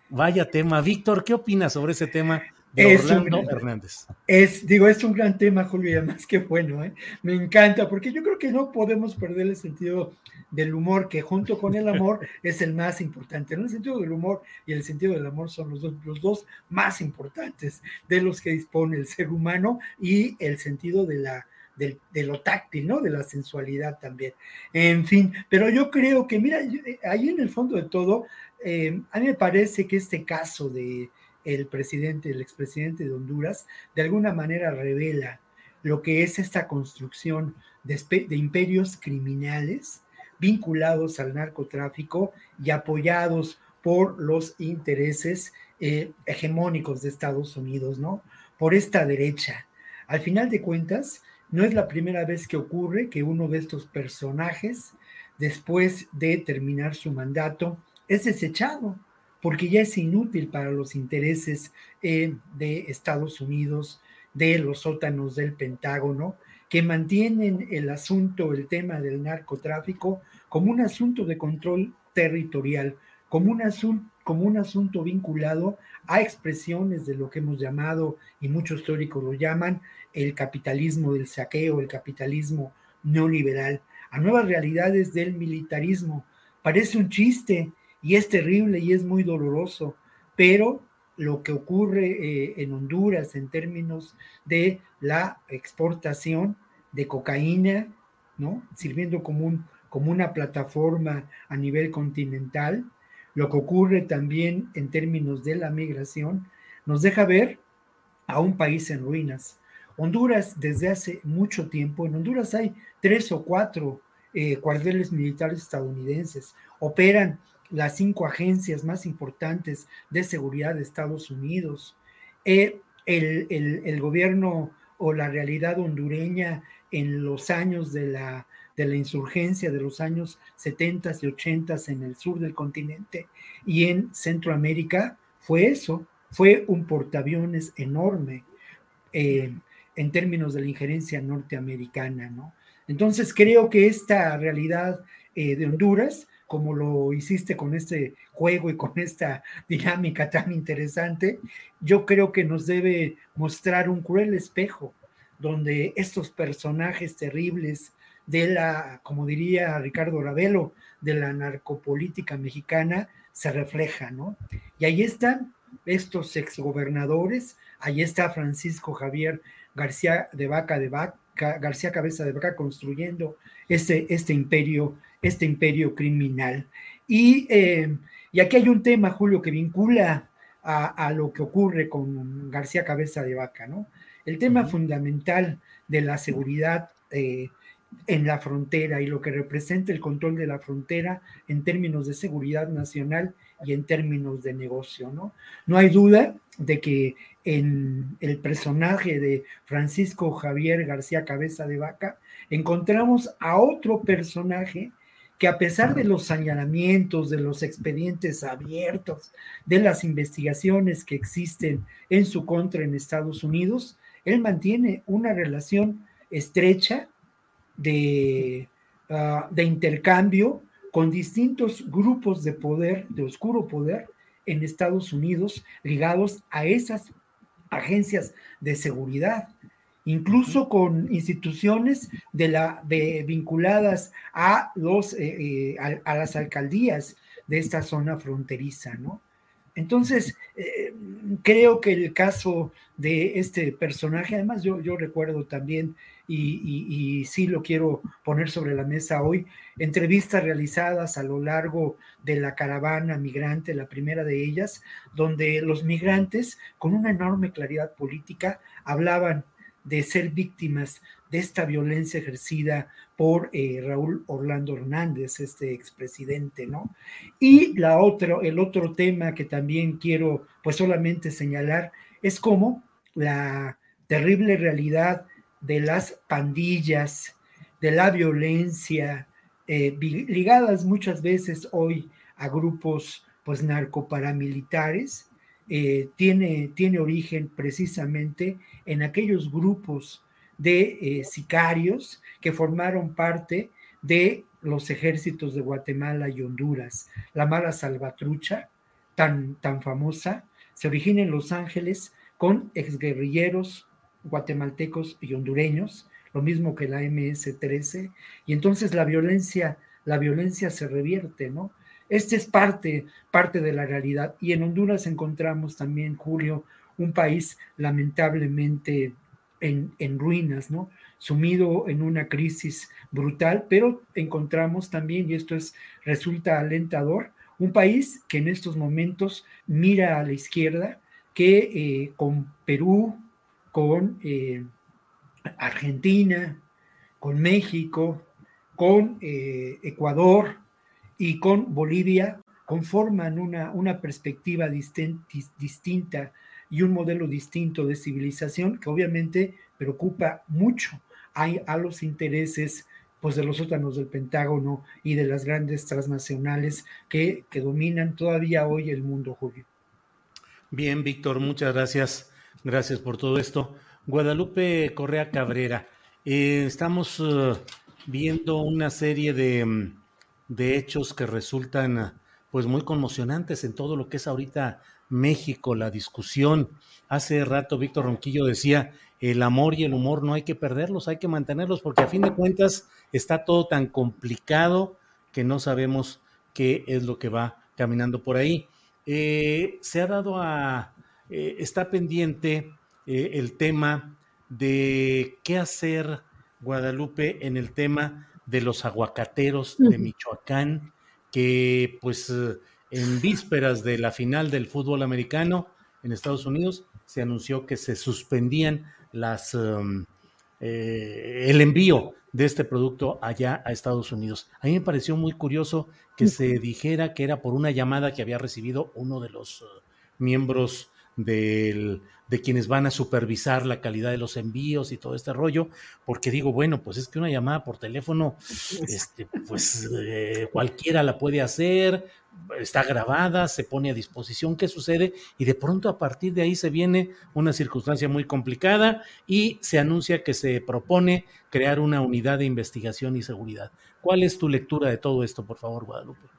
Vaya tema. Víctor, ¿qué opinas sobre ese tema de Orlando Hernández? Es, digo, es un gran tema, Julio, y además que bueno, ¿eh? me encanta, porque yo creo que no podemos perder el sentido del humor, que junto con el amor es el más importante. El sentido del humor y el sentido del amor son los dos, los dos más importantes de los que dispone el ser humano y el sentido de la de lo táctil, ¿no? De la sensualidad también. En fin, pero yo creo que, mira, ahí en el fondo de todo, eh, a mí me parece que este caso de el presidente, el expresidente de Honduras, de alguna manera revela lo que es esta construcción de, imperios criminales vinculados al narcotráfico y apoyados por los intereses eh, hegemónicos de Estados Unidos, ¿no? Por esta derecha. Al final de cuentas, no es la primera vez que ocurre que uno de estos personajes, después de terminar su mandato, es desechado porque ya es inútil para los intereses eh, de Estados Unidos, de los sótanos del Pentágono, que mantienen el asunto, el tema del narcotráfico, como un asunto de control territorial, como un, asunto, como un asunto vinculado a expresiones de lo que hemos llamado, y muchos teóricos lo llaman, el capitalismo del saqueo, el capitalismo neoliberal, a nuevas realidades del militarismo. Parece un chiste y es terrible y es muy doloroso, pero lo que ocurre eh, en Honduras en términos de la exportación de cocaína, ¿no? Sirviendo como, un, como una plataforma a nivel continental, lo que ocurre también en términos de la migración, nos deja ver a un país en ruinas. Honduras desde hace mucho tiempo, en Honduras hay tres o cuatro eh, cuarteles militares estadounidenses, operan las cinco agencias más importantes de seguridad de Estados Unidos. Eh, el, el, gobierno o la realidad hondureña en los años de la, de la insurgencia de los años 70 y 80 en el sur del continente y en Centroamérica fue eso, fue un portaaviones enorme eh, en términos de la injerencia norteamericana, ¿no? Entonces creo que esta realidad eh, de Honduras como lo hiciste con este juego y con esta dinámica tan interesante, yo creo que nos debe mostrar un cruel espejo donde estos personajes terribles de la, como diría Ricardo Ravelo, de la narcopolítica mexicana se reflejan, ¿no? Y ahí están estos exgobernadores, ahí está Francisco Javier García de Vaca de Vaca, García Cabeza de Vaca construyendo este, este imperio este imperio criminal. Y, eh, y aquí hay un tema, Julio, que vincula a, lo que ocurre con García Cabeza de Vaca, ¿no? El tema fundamental de la seguridad eh, en la frontera y lo que representa el control de la frontera en términos de seguridad nacional y en términos de negocio, ¿no? No hay duda de que en el personaje de Francisco Javier García Cabeza de Vaca encontramos a otro personaje que a pesar de los señalamientos, de los expedientes abiertos, de las investigaciones que existen en su contra en Estados Unidos, él mantiene una relación estrecha de, ah, de intercambio con distintos grupos de poder, de oscuro poder, en Estados Unidos ligados a esas agencias de seguridad incluso con instituciones de la, vinculadas a, los, eh, eh, a, las alcaldías de esta zona fronteriza, ¿no? Entonces, eh, creo que el caso de este personaje, además yo, yo recuerdo también, y, y, sí lo quiero poner sobre la mesa hoy, entrevistas realizadas a lo largo de la caravana migrante, la primera de ellas, donde los migrantes, con una enorme claridad política, hablaban de ser víctimas de esta violencia ejercida por eh, Raúl Orlando Hernández, este expresidente, ¿no? Y la otra, el otro tema que también quiero pues solamente señalar es cómo la terrible realidad de las pandillas, de la violencia, eh, ligadas muchas veces hoy a grupos pues narcoparamilitares, eh, tiene, tiene origen precisamente en aquellos grupos de eh, sicarios que formaron parte de los ejércitos de Guatemala y Honduras. La mala salvatrucha, tan, tan famosa, se origina en Los Ángeles con exguerrilleros guatemaltecos y hondureños, lo mismo que la MS-13, y entonces la violencia, la violencia se revierte, ¿no? Este es parte, parte de la realidad. Y en Honduras encontramos también, Julio, un país lamentablemente en, en, ruinas, ¿no? Sumido en una crisis brutal, pero encontramos también, y esto es, resulta alentador, un país que en estos momentos mira a la izquierda, que eh, con Perú, con eh, Argentina, con México, con eh, Ecuador, y con Bolivia conforman una, una perspectiva distinta y un modelo distinto de civilización que obviamente preocupa mucho a, los intereses pues, de los sótanos del Pentágono y de las grandes transnacionales que, que dominan todavía hoy el mundo, Julio. Bien, Víctor, muchas gracias. Gracias por todo esto. Guadalupe Correa Cabrera, eh, estamos uh, viendo una serie de mm, de hechos que resultan pues muy conmocionantes en todo lo que es ahorita México, la discusión. Hace rato Víctor Ronquillo decía, el amor y el humor no hay que perderlos, hay que mantenerlos, porque a fin de cuentas está todo tan complicado que no sabemos qué es lo que va caminando por ahí. Eh, se ha dado a, eh, está pendiente eh, el tema de qué hacer Guadalupe en el tema de los aguacateros de Michoacán, que pues en vísperas de la final del fútbol americano en Estados Unidos se anunció que se suspendían las, um, eh, el envío de este producto allá a Estados Unidos. A mí me pareció muy curioso que se dijera que era por una llamada que había recibido uno de los uh, miembros del, de quienes van a supervisar la calidad de los envíos y todo este rollo, porque digo, bueno, pues es que una llamada por teléfono, este, pues eh, cualquiera la puede hacer, está grabada, se pone a disposición, ¿qué sucede? Y de pronto a partir de ahí se viene una circunstancia muy complicada y se anuncia que se propone crear una unidad de investigación y seguridad. ¿Cuál es tu lectura de todo esto, por favor, Guadalupe?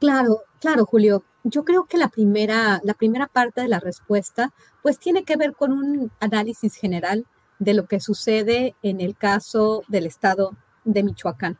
Claro, claro, Julio. Yo creo que la primera, la primera parte de la respuesta, pues tiene que ver con un análisis general de lo que sucede en el caso del estado de Michoacán.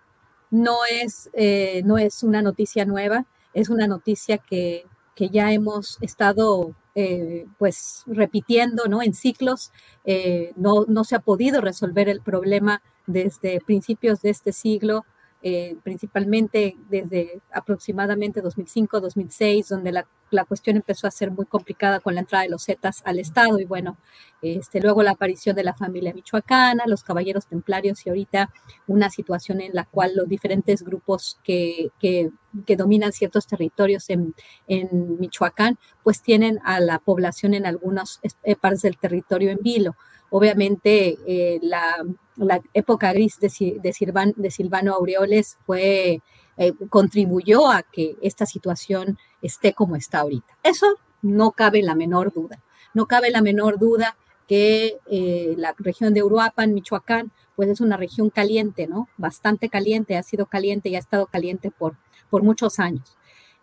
No es, eh, no es una noticia nueva, es una noticia que, ya hemos estado eh, pues repitiendo ¿no? en ciclos. Eh, no, no se ha podido resolver el problema desde principios de este siglo eh, principalmente desde aproximadamente 2005-2006, donde la, cuestión empezó a ser muy complicada con la entrada de los Zetas al Estado y bueno, este, luego la aparición de la familia michoacana, los caballeros templarios y ahorita una situación en la cual los diferentes grupos que, que, que dominan ciertos territorios en, en, Michoacán, pues tienen a la población en algunas eh, partes del territorio en vilo. Obviamente eh, la la época gris de, de, Silvano Aureoles fue, eh, contribuyó a que esta situación esté como está ahorita. Eso no cabe la menor duda. No cabe la menor duda que eh, la región de Uruapan, Michoacán, pues es una región caliente, ¿no? Bastante caliente, ha sido caliente y ha estado caliente por, por muchos años.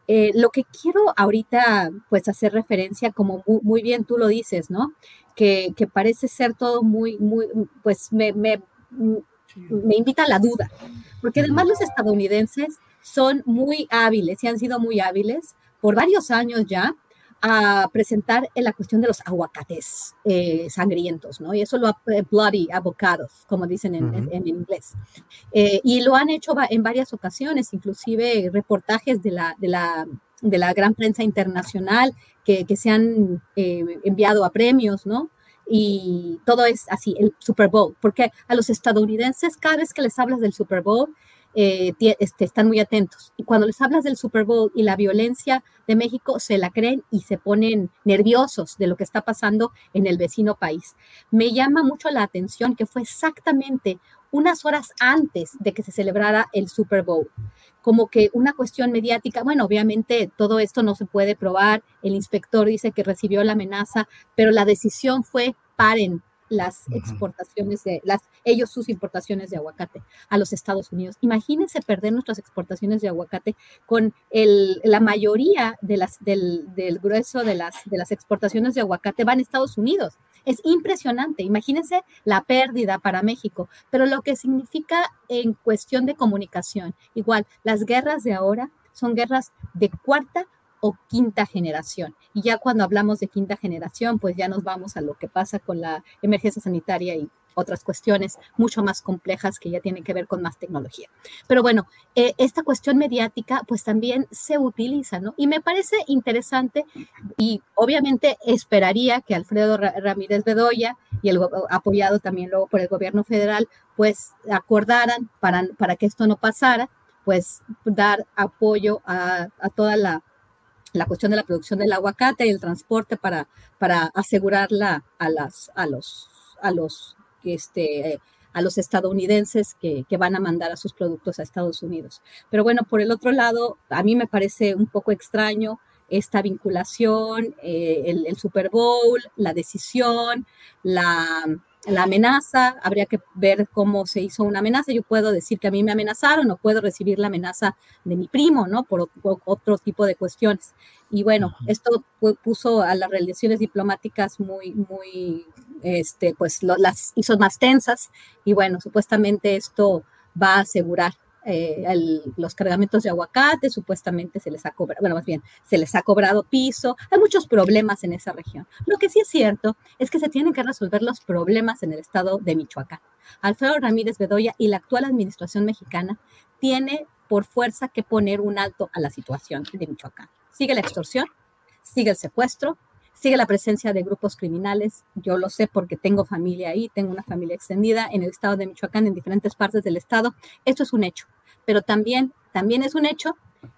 Eh, lo que quiero ahorita, pues, hacer referencia, como muy, bien tú lo dices, ¿no? Que, parece ser todo muy, muy, pues, me, me, me invita a la duda, porque además los estadounidenses son muy hábiles y han sido muy hábiles por varios años ya a presentar en la cuestión de los aguacates eh, sangrientos, ¿no? Y eso lo ha, eh, bloody avocados, como dicen en, inglés. Eh, y lo han hecho en varias ocasiones, inclusive reportajes de la, de la, de la gran prensa internacional que, que se han enviado a premios, ¿no? y todo es así, el Super Bowl, porque a los estadounidenses cada vez que les hablas del Super Bowl, eh, este, están muy atentos. Y cuando les hablas del Super Bowl y la violencia de México, se la creen y se ponen nerviosos de lo que está pasando en el vecino país. Me llama mucho la atención que fue exactamente unas horas antes de que se celebrara el Super Bowl. Como que una cuestión mediática, bueno, obviamente todo esto no se puede probar, el inspector dice que recibió la amenaza, pero la decisión fue paren, las exportaciones de, las, ellos sus importaciones de aguacate a los Estados Unidos. Imagínense perder nuestras exportaciones de aguacate con el, la mayoría de las, del, del, grueso de las, de las exportaciones de aguacate van a Estados Unidos. Es impresionante. Imagínense la pérdida para México, pero lo que significa en cuestión de comunicación. Igual, las guerras de ahora son guerras de cuarta o quinta generación. Y ya cuando hablamos de quinta generación, pues ya nos vamos a lo que pasa con la emergencia sanitaria y otras cuestiones mucho más complejas que ya tienen que ver con más tecnología. Pero bueno, eh, esta cuestión mediática pues también se utiliza, ¿no? Y me parece interesante y obviamente esperaría que Alfredo Ramírez Bedoya y el apoyado también luego por el gobierno federal pues acordaran para, para que esto no pasara, pues dar apoyo a, a toda la la cuestión de la producción del aguacate y el transporte para, para asegurarla a, las, a los, a los, este, a los estadounidenses que, van a mandar a sus productos a Estados Unidos. Pero bueno, por el otro lado, a mí me parece un poco extraño esta vinculación, eh, el, Super Bowl, la decisión, la, la amenaza, habría que ver cómo se hizo una amenaza. Yo puedo decir que a mí me amenazaron, o puedo recibir la amenaza de mi primo, ¿no? Por, otro tipo de cuestiones. Y bueno, esto puso a las relaciones diplomáticas muy, muy, este, pues las hizo más tensas. Y bueno, supuestamente esto va a asegurar eh, los cargamentos de aguacate, supuestamente se les ha cobrado, bueno, más bien, se les ha cobrado piso, hay muchos problemas en esa región. Lo que sí es cierto es que se tienen que resolver los problemas en el estado de Michoacán. Alfredo Ramírez Bedoya y la actual administración mexicana tiene por fuerza que poner un alto a la situación de Michoacán. Sigue la extorsión, sigue el secuestro, sigue la presencia de grupos criminales. Yo lo sé porque tengo familia ahí, tengo una familia extendida en el estado de Michoacán, en diferentes partes del estado. Esto es un hecho pero también, también es un hecho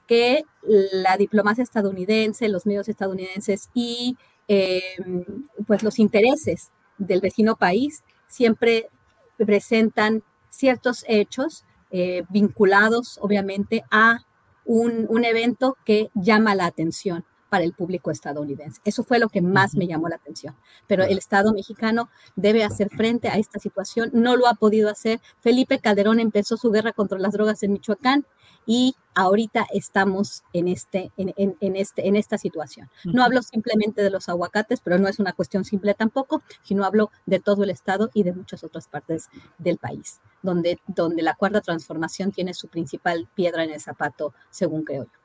que la diplomacia estadounidense, los medios estadounidenses y em, pues los intereses del vecino país siempre presentan ciertos hechos eh, vinculados obviamente a un, un, evento que llama la atención para el público estadounidense. Eso fue lo que más me llamó la atención. Pero el Estado mexicano debe hacer frente a esta situación. No lo ha podido hacer. Felipe Calderón empezó su guerra contra las drogas en Michoacán y ahorita estamos en, este, en, este, en esta situación. No hablo simplemente de los aguacates, pero no es una cuestión simple tampoco, sino hablo de todo el Estado y de muchas otras partes del país, donde, donde la cuarta transformación tiene su principal piedra en el zapato, según creo yo.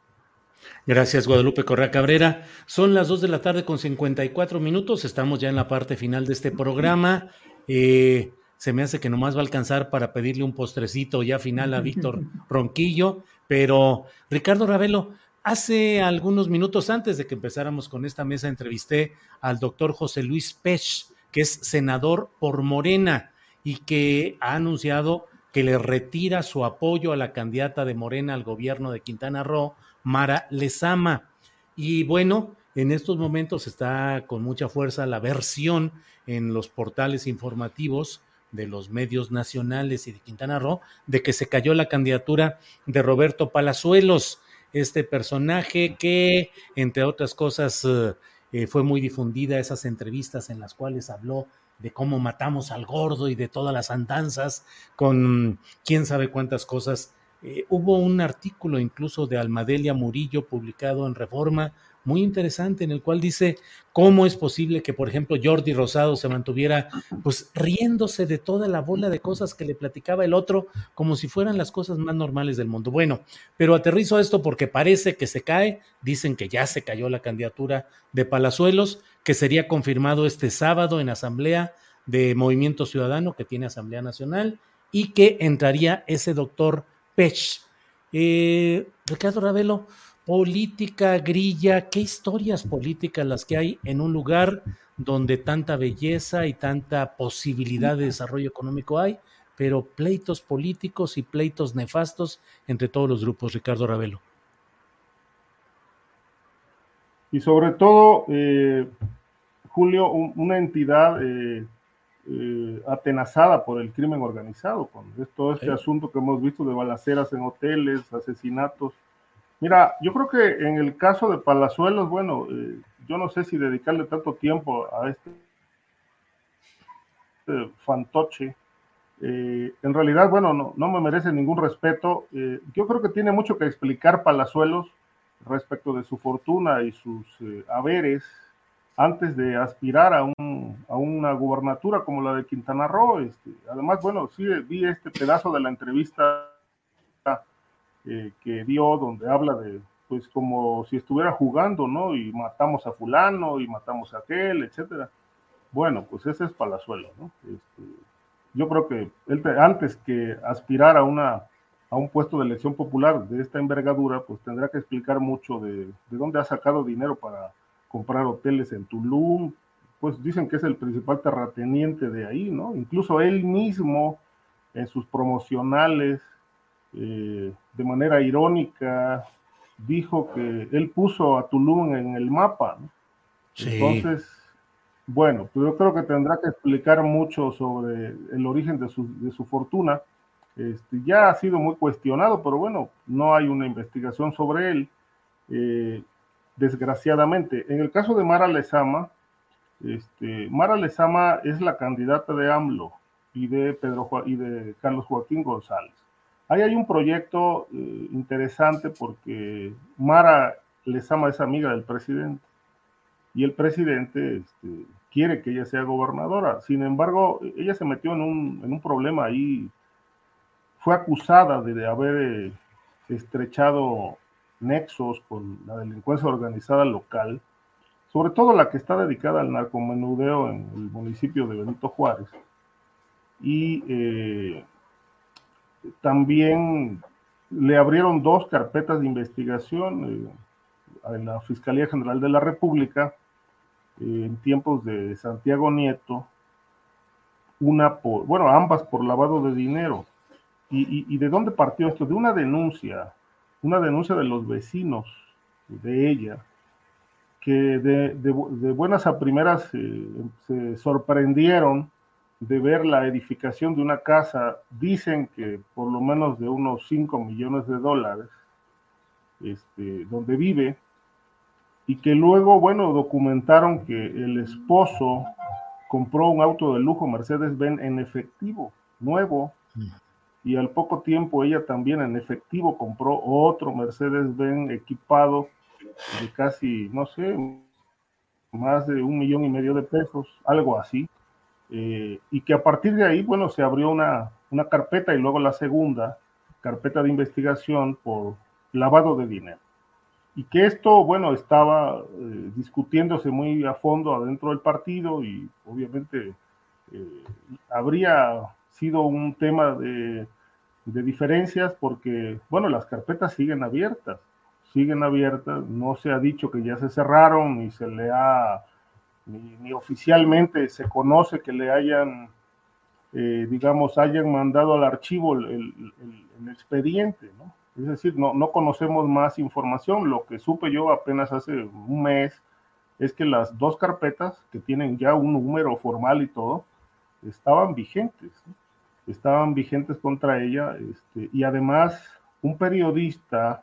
Gracias, Guadalupe Correa Cabrera. Son las 2 de la tarde con 54 minutos. Estamos ya en la parte final de este programa. Eh, se me hace que nomás va a alcanzar para pedirle un postrecito ya final a Víctor Ronquillo. Pero, Ricardo Ravelo, hace algunos minutos antes de que empezáramos con esta mesa, entrevisté al doctor José Luis Pech, que es senador por Morena y que ha anunciado que le retira su apoyo a la candidata de Morena al gobierno de Quintana Roo Mara Lezama. Y bueno, en estos momentos está con mucha fuerza la versión en los portales informativos de los medios nacionales y de Quintana Roo de que se cayó la candidatura de Roberto Palazuelos, este personaje que, entre otras cosas, eh, eh, fue muy difundida esas entrevistas en las cuales habló de cómo matamos al gordo y de todas las andanzas con quién sabe cuántas cosas eh, hubo un artículo incluso de Almadelia Murillo publicado en Reforma, muy interesante, en el cual dice cómo es posible que, por ejemplo, Jordi Rosado se mantuviera pues riéndose de toda la bola de cosas que le platicaba el otro, como si fueran las cosas más normales del mundo. Bueno, pero aterrizo esto porque parece que se cae, dicen que ya se cayó la candidatura de Palazuelos, que sería confirmado este sábado en asamblea de Movimiento Ciudadano, que tiene Asamblea Nacional, y que entraría ese doctor Pech. Eh, Ricardo Ravelo, política, grilla, ¿qué historias políticas las que hay en un lugar donde tanta belleza y tanta posibilidad de desarrollo económico hay, pero pleitos políticos y pleitos nefastos entre todos los grupos, Ricardo Ravelo? Y sobre todo, eh, Julio, una entidad eh, eh, atenazada por el crimen organizado, con todo este asunto que hemos visto de balaceras en hoteles, asesinatos. Mira, yo creo que en el caso de Palazuelos, bueno, eh, yo no sé si dedicarle tanto tiempo a este, fantoche. Eh, en realidad, bueno, no, no, me merece ningún respeto. yo creo que tiene mucho que explicar Palazuelos respecto de su fortuna y sus haberes antes de aspirar a, un, a una gubernatura como la de Quintana Roo. Este, además, bueno, sí vi este pedazo de la entrevista eh, que dio donde habla de, pues como si estuviera jugando, ¿no? Y matamos a fulano y matamos a aquel, etcétera. Bueno, pues ese es Palazuelo, ¿no? Este, yo creo que él antes que aspirar a una a un puesto de elección popular de esta envergadura, pues tendrá que explicar mucho de, de dónde ha sacado dinero para comprar hoteles en Tulum, pues dicen que es el principal terrateniente de ahí, ¿no? Incluso él mismo en sus promocionales, eh, de manera irónica, dijo que él puso a Tulum en el mapa, ¿no? Entonces, bueno, pues yo creo que tendrá que explicar mucho sobre el origen de su, de su fortuna. Este, ya ha sido muy cuestionado, pero bueno, no hay una investigación sobre él. Eh, desgraciadamente. En el caso de Mara Lezama, este, Mara Lezama es la candidata de AMLO y de, Pedro, y de Carlos Joaquín González. Ahí hay un proyecto eh, interesante porque Mara Lezama es amiga del presidente y el presidente este, quiere que ella sea gobernadora. Sin embargo, ella se metió en un, en un problema ahí, fue acusada de haber eh, estrechado nexos con la delincuencia organizada local sobre todo la que está dedicada al narcomenudeo en el municipio de Benito Juárez. Y eh, también le abrieron dos carpetas de investigación eh, en la Fiscalía General de la República eh, en tiempos de Santiago Nieto, una por, bueno, ambas por lavado de dinero. ¿Y, y de dónde partió esto? De una denuncia, una denuncia de los vecinos de ella, que de, buenas a primeras eh, se sorprendieron de ver la edificación de una casa, dicen que por lo menos de unos 5 millones de dólares, este, donde vive, y que luego, bueno, documentaron que el esposo compró un auto de lujo Mercedes-Benz en efectivo, nuevo, y al poco tiempo ella también en efectivo compró otro Mercedes-Benz equipado de casi, no sé, más de un millón y medio de pesos, algo así, eh, y que a partir de ahí, bueno, se abrió una, una carpeta y luego la segunda carpeta de investigación por lavado de dinero. Y que esto, bueno, estaba eh, discutiéndose muy a fondo adentro del partido y obviamente eh, habría sido un tema de, de diferencias porque, bueno, las carpetas siguen abiertas siguen abiertas, no se ha dicho que ya se cerraron, ni se le ha, ni, oficialmente se conoce que le hayan, eh, digamos, hayan mandado al archivo el, expediente, ¿no? Es decir, no, no conocemos más información. Lo que supe yo apenas hace un mes es que las dos carpetas, que tienen ya un número formal y todo, estaban vigentes, estaban vigentes contra ella, este, y además un periodista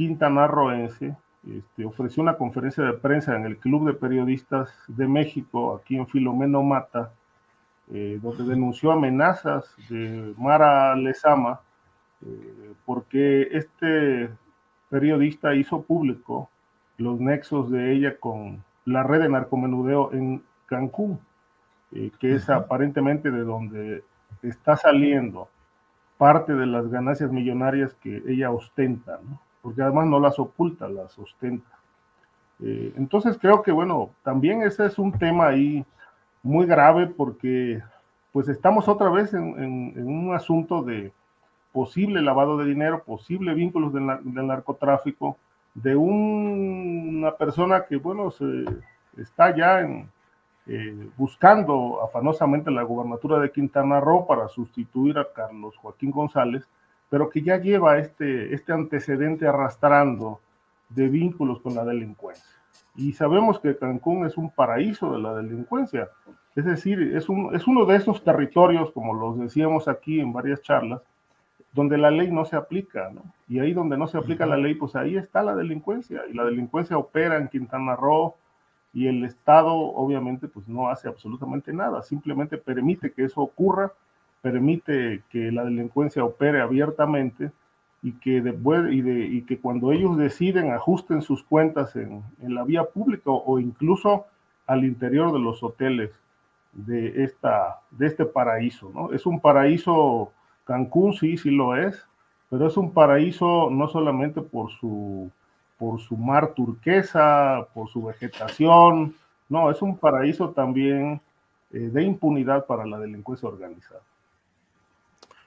quintanarroense este, ofreció una conferencia de prensa en el Club de Periodistas de México, aquí en Filomeno Mata, eh, donde denunció amenazas de Mara Lezama, eh, porque este periodista hizo público los nexos de ella con la red de narcomenudeo en Cancún, eh, que es aparentemente de donde está saliendo parte de las ganancias millonarias que ella ostenta, ¿no? Porque además no las oculta, las ostenta. Eh, entonces creo que, bueno, también ese es un tema ahí muy grave porque pues estamos otra vez en, un asunto de posible lavado de dinero, posible vínculos del, narcotráfico, de una persona que, bueno, se, está ya eh, buscando afanosamente la gubernatura de Quintana Roo para sustituir a Carlos Joaquín González, pero que ya lleva este, este antecedente arrastrando de vínculos con la delincuencia. Y sabemos que Cancún es un paraíso de la delincuencia, es decir, es, un, es uno de esos territorios, como los decíamos aquí en varias charlas, donde la ley no se aplica, ¿no? Y ahí donde no se aplica la ley, pues ahí está la delincuencia, y la delincuencia opera en Quintana Roo, y el Estado obviamente pues no hace absolutamente nada, simplemente permite que eso ocurra permite que la delincuencia opere abiertamente y que, de, cuando ellos deciden ajusten sus cuentas en, la vía pública o incluso al interior de los hoteles de, esta, de este paraíso. Es un paraíso, Cancún sí, sí lo es, pero es un paraíso no solamente por su, por su mar turquesa, por su vegetación, no, es un paraíso también eh, de impunidad para la delincuencia organizada.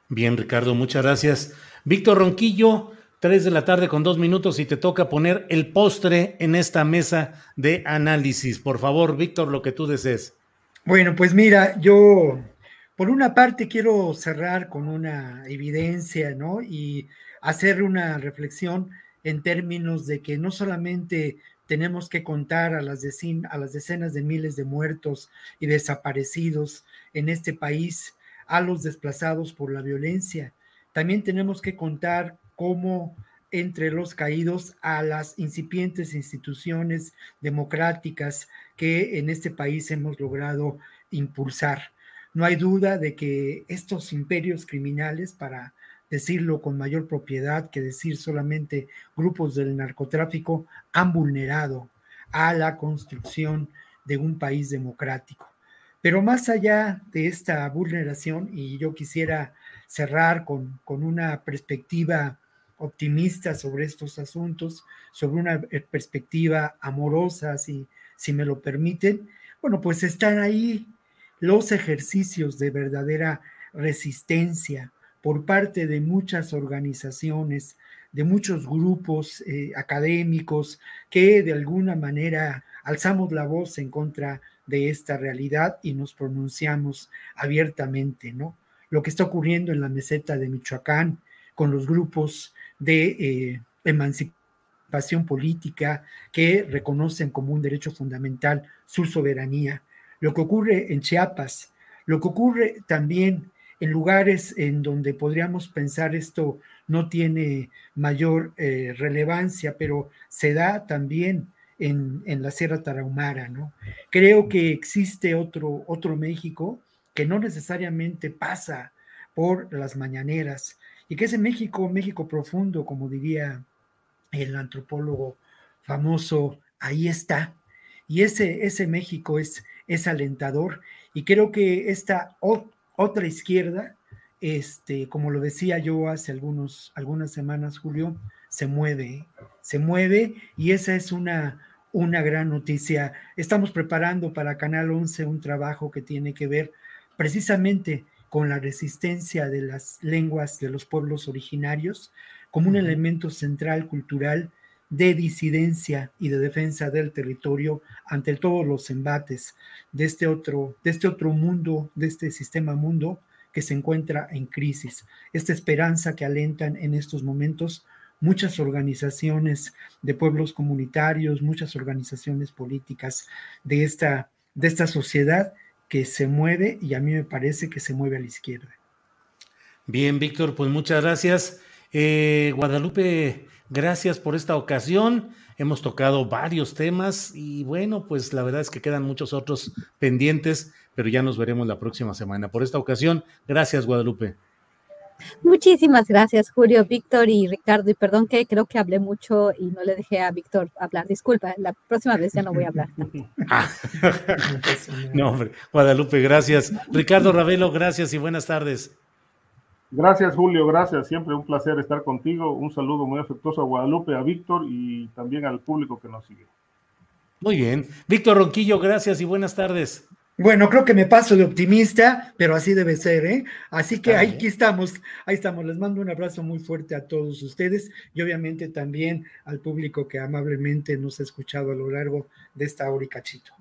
Bien, Ricardo, muchas gracias. Víctor Ronquillo, tres de la tarde con dos minutos y te toca poner el postre en esta mesa de análisis. Por favor, Víctor, lo que tú desees. Bueno, pues mira, yo por una parte quiero cerrar con una evidencia, ¿no? Y hacer una reflexión en términos de que no solamente tenemos que contar a las, a las decenas de miles de muertos y desaparecidos en este país, a los desplazados por la violencia. También tenemos que contar cómo entre los caídos a las incipientes instituciones democráticas que en este país hemos logrado impulsar. No hay duda de que estos imperios criminales, para decirlo con mayor propiedad que decir solamente grupos del narcotráfico, han vulnerado a la construcción de un país democrático. Pero más allá de esta vulneración, y yo quisiera cerrar con, con una perspectiva optimista sobre estos asuntos, sobre una eh, perspectiva amorosa, si, si me lo permiten, bueno, pues están ahí los ejercicios de verdadera resistencia por parte de muchas organizaciones, de muchos grupos eh, académicos que de alguna manera alzamos la voz en contra de esta realidad y nos pronunciamos abiertamente, ¿no? Lo que está ocurriendo en la meseta de Michoacán con los grupos de eh, emancipación política que reconocen como un derecho fundamental su soberanía, lo que ocurre en Chiapas, lo que ocurre también en lugares en donde podríamos pensar esto no tiene mayor eh, relevancia, pero se da también en, la Sierra Tarahumara, ¿no? Creo que existe otro, otro México que no necesariamente pasa por las mañaneras, y que ese México, México profundo, como diría el antropólogo famoso, ahí está. Y ese, ese México es, es alentador y creo que esta otra izquierda, este, como lo decía yo hace algunos, algunas semanas, Julio, se mueve, se mueve y esa es una, una gran noticia. Estamos preparando para Canal 11 un trabajo que tiene que ver precisamente con la resistencia de las lenguas de los pueblos originarios como un elemento central cultural de disidencia y de defensa del territorio ante todos los embates de este otro, de este otro mundo, de este sistema mundo que se encuentra en crisis. Esta esperanza que alentan en estos momentos muchas organizaciones de pueblos comunitarios, muchas organizaciones políticas de esta, de esta sociedad que se mueve y a mí me parece que se mueve a la izquierda. Bien, Víctor, pues muchas gracias. Eh, Guadalupe, gracias por esta ocasión. Hemos tocado varios temas y bueno, pues la verdad es que quedan muchos otros pendientes, pero ya nos veremos la próxima semana. Por esta ocasión, gracias, Guadalupe. Muchísimas gracias, Julio, Víctor y Ricardo. Y perdón que creo que hablé mucho y no le dejé a Víctor hablar. Disculpa, la próxima vez ya no voy a hablar. Ah. no, hombre, Guadalupe, gracias. Ricardo Ravelo, gracias y buenas tardes. Gracias, Julio, gracias. Siempre un placer estar contigo. Un saludo muy afectuoso a Guadalupe, a Víctor y también al público que nos sigue. Muy bien. Víctor Ronquillo, gracias y buenas tardes. Bueno, creo que me paso de optimista, pero así debe ser, ¿eh? Así que ahí aquí estamos, ahí estamos. Les mando un abrazo muy fuerte a todos ustedes y obviamente también al público que amablemente nos ha escuchado a lo largo de esta hora y cachito.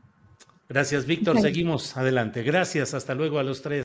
Gracias, Víctor. Seguimos adelante. Gracias. Hasta luego a los tres.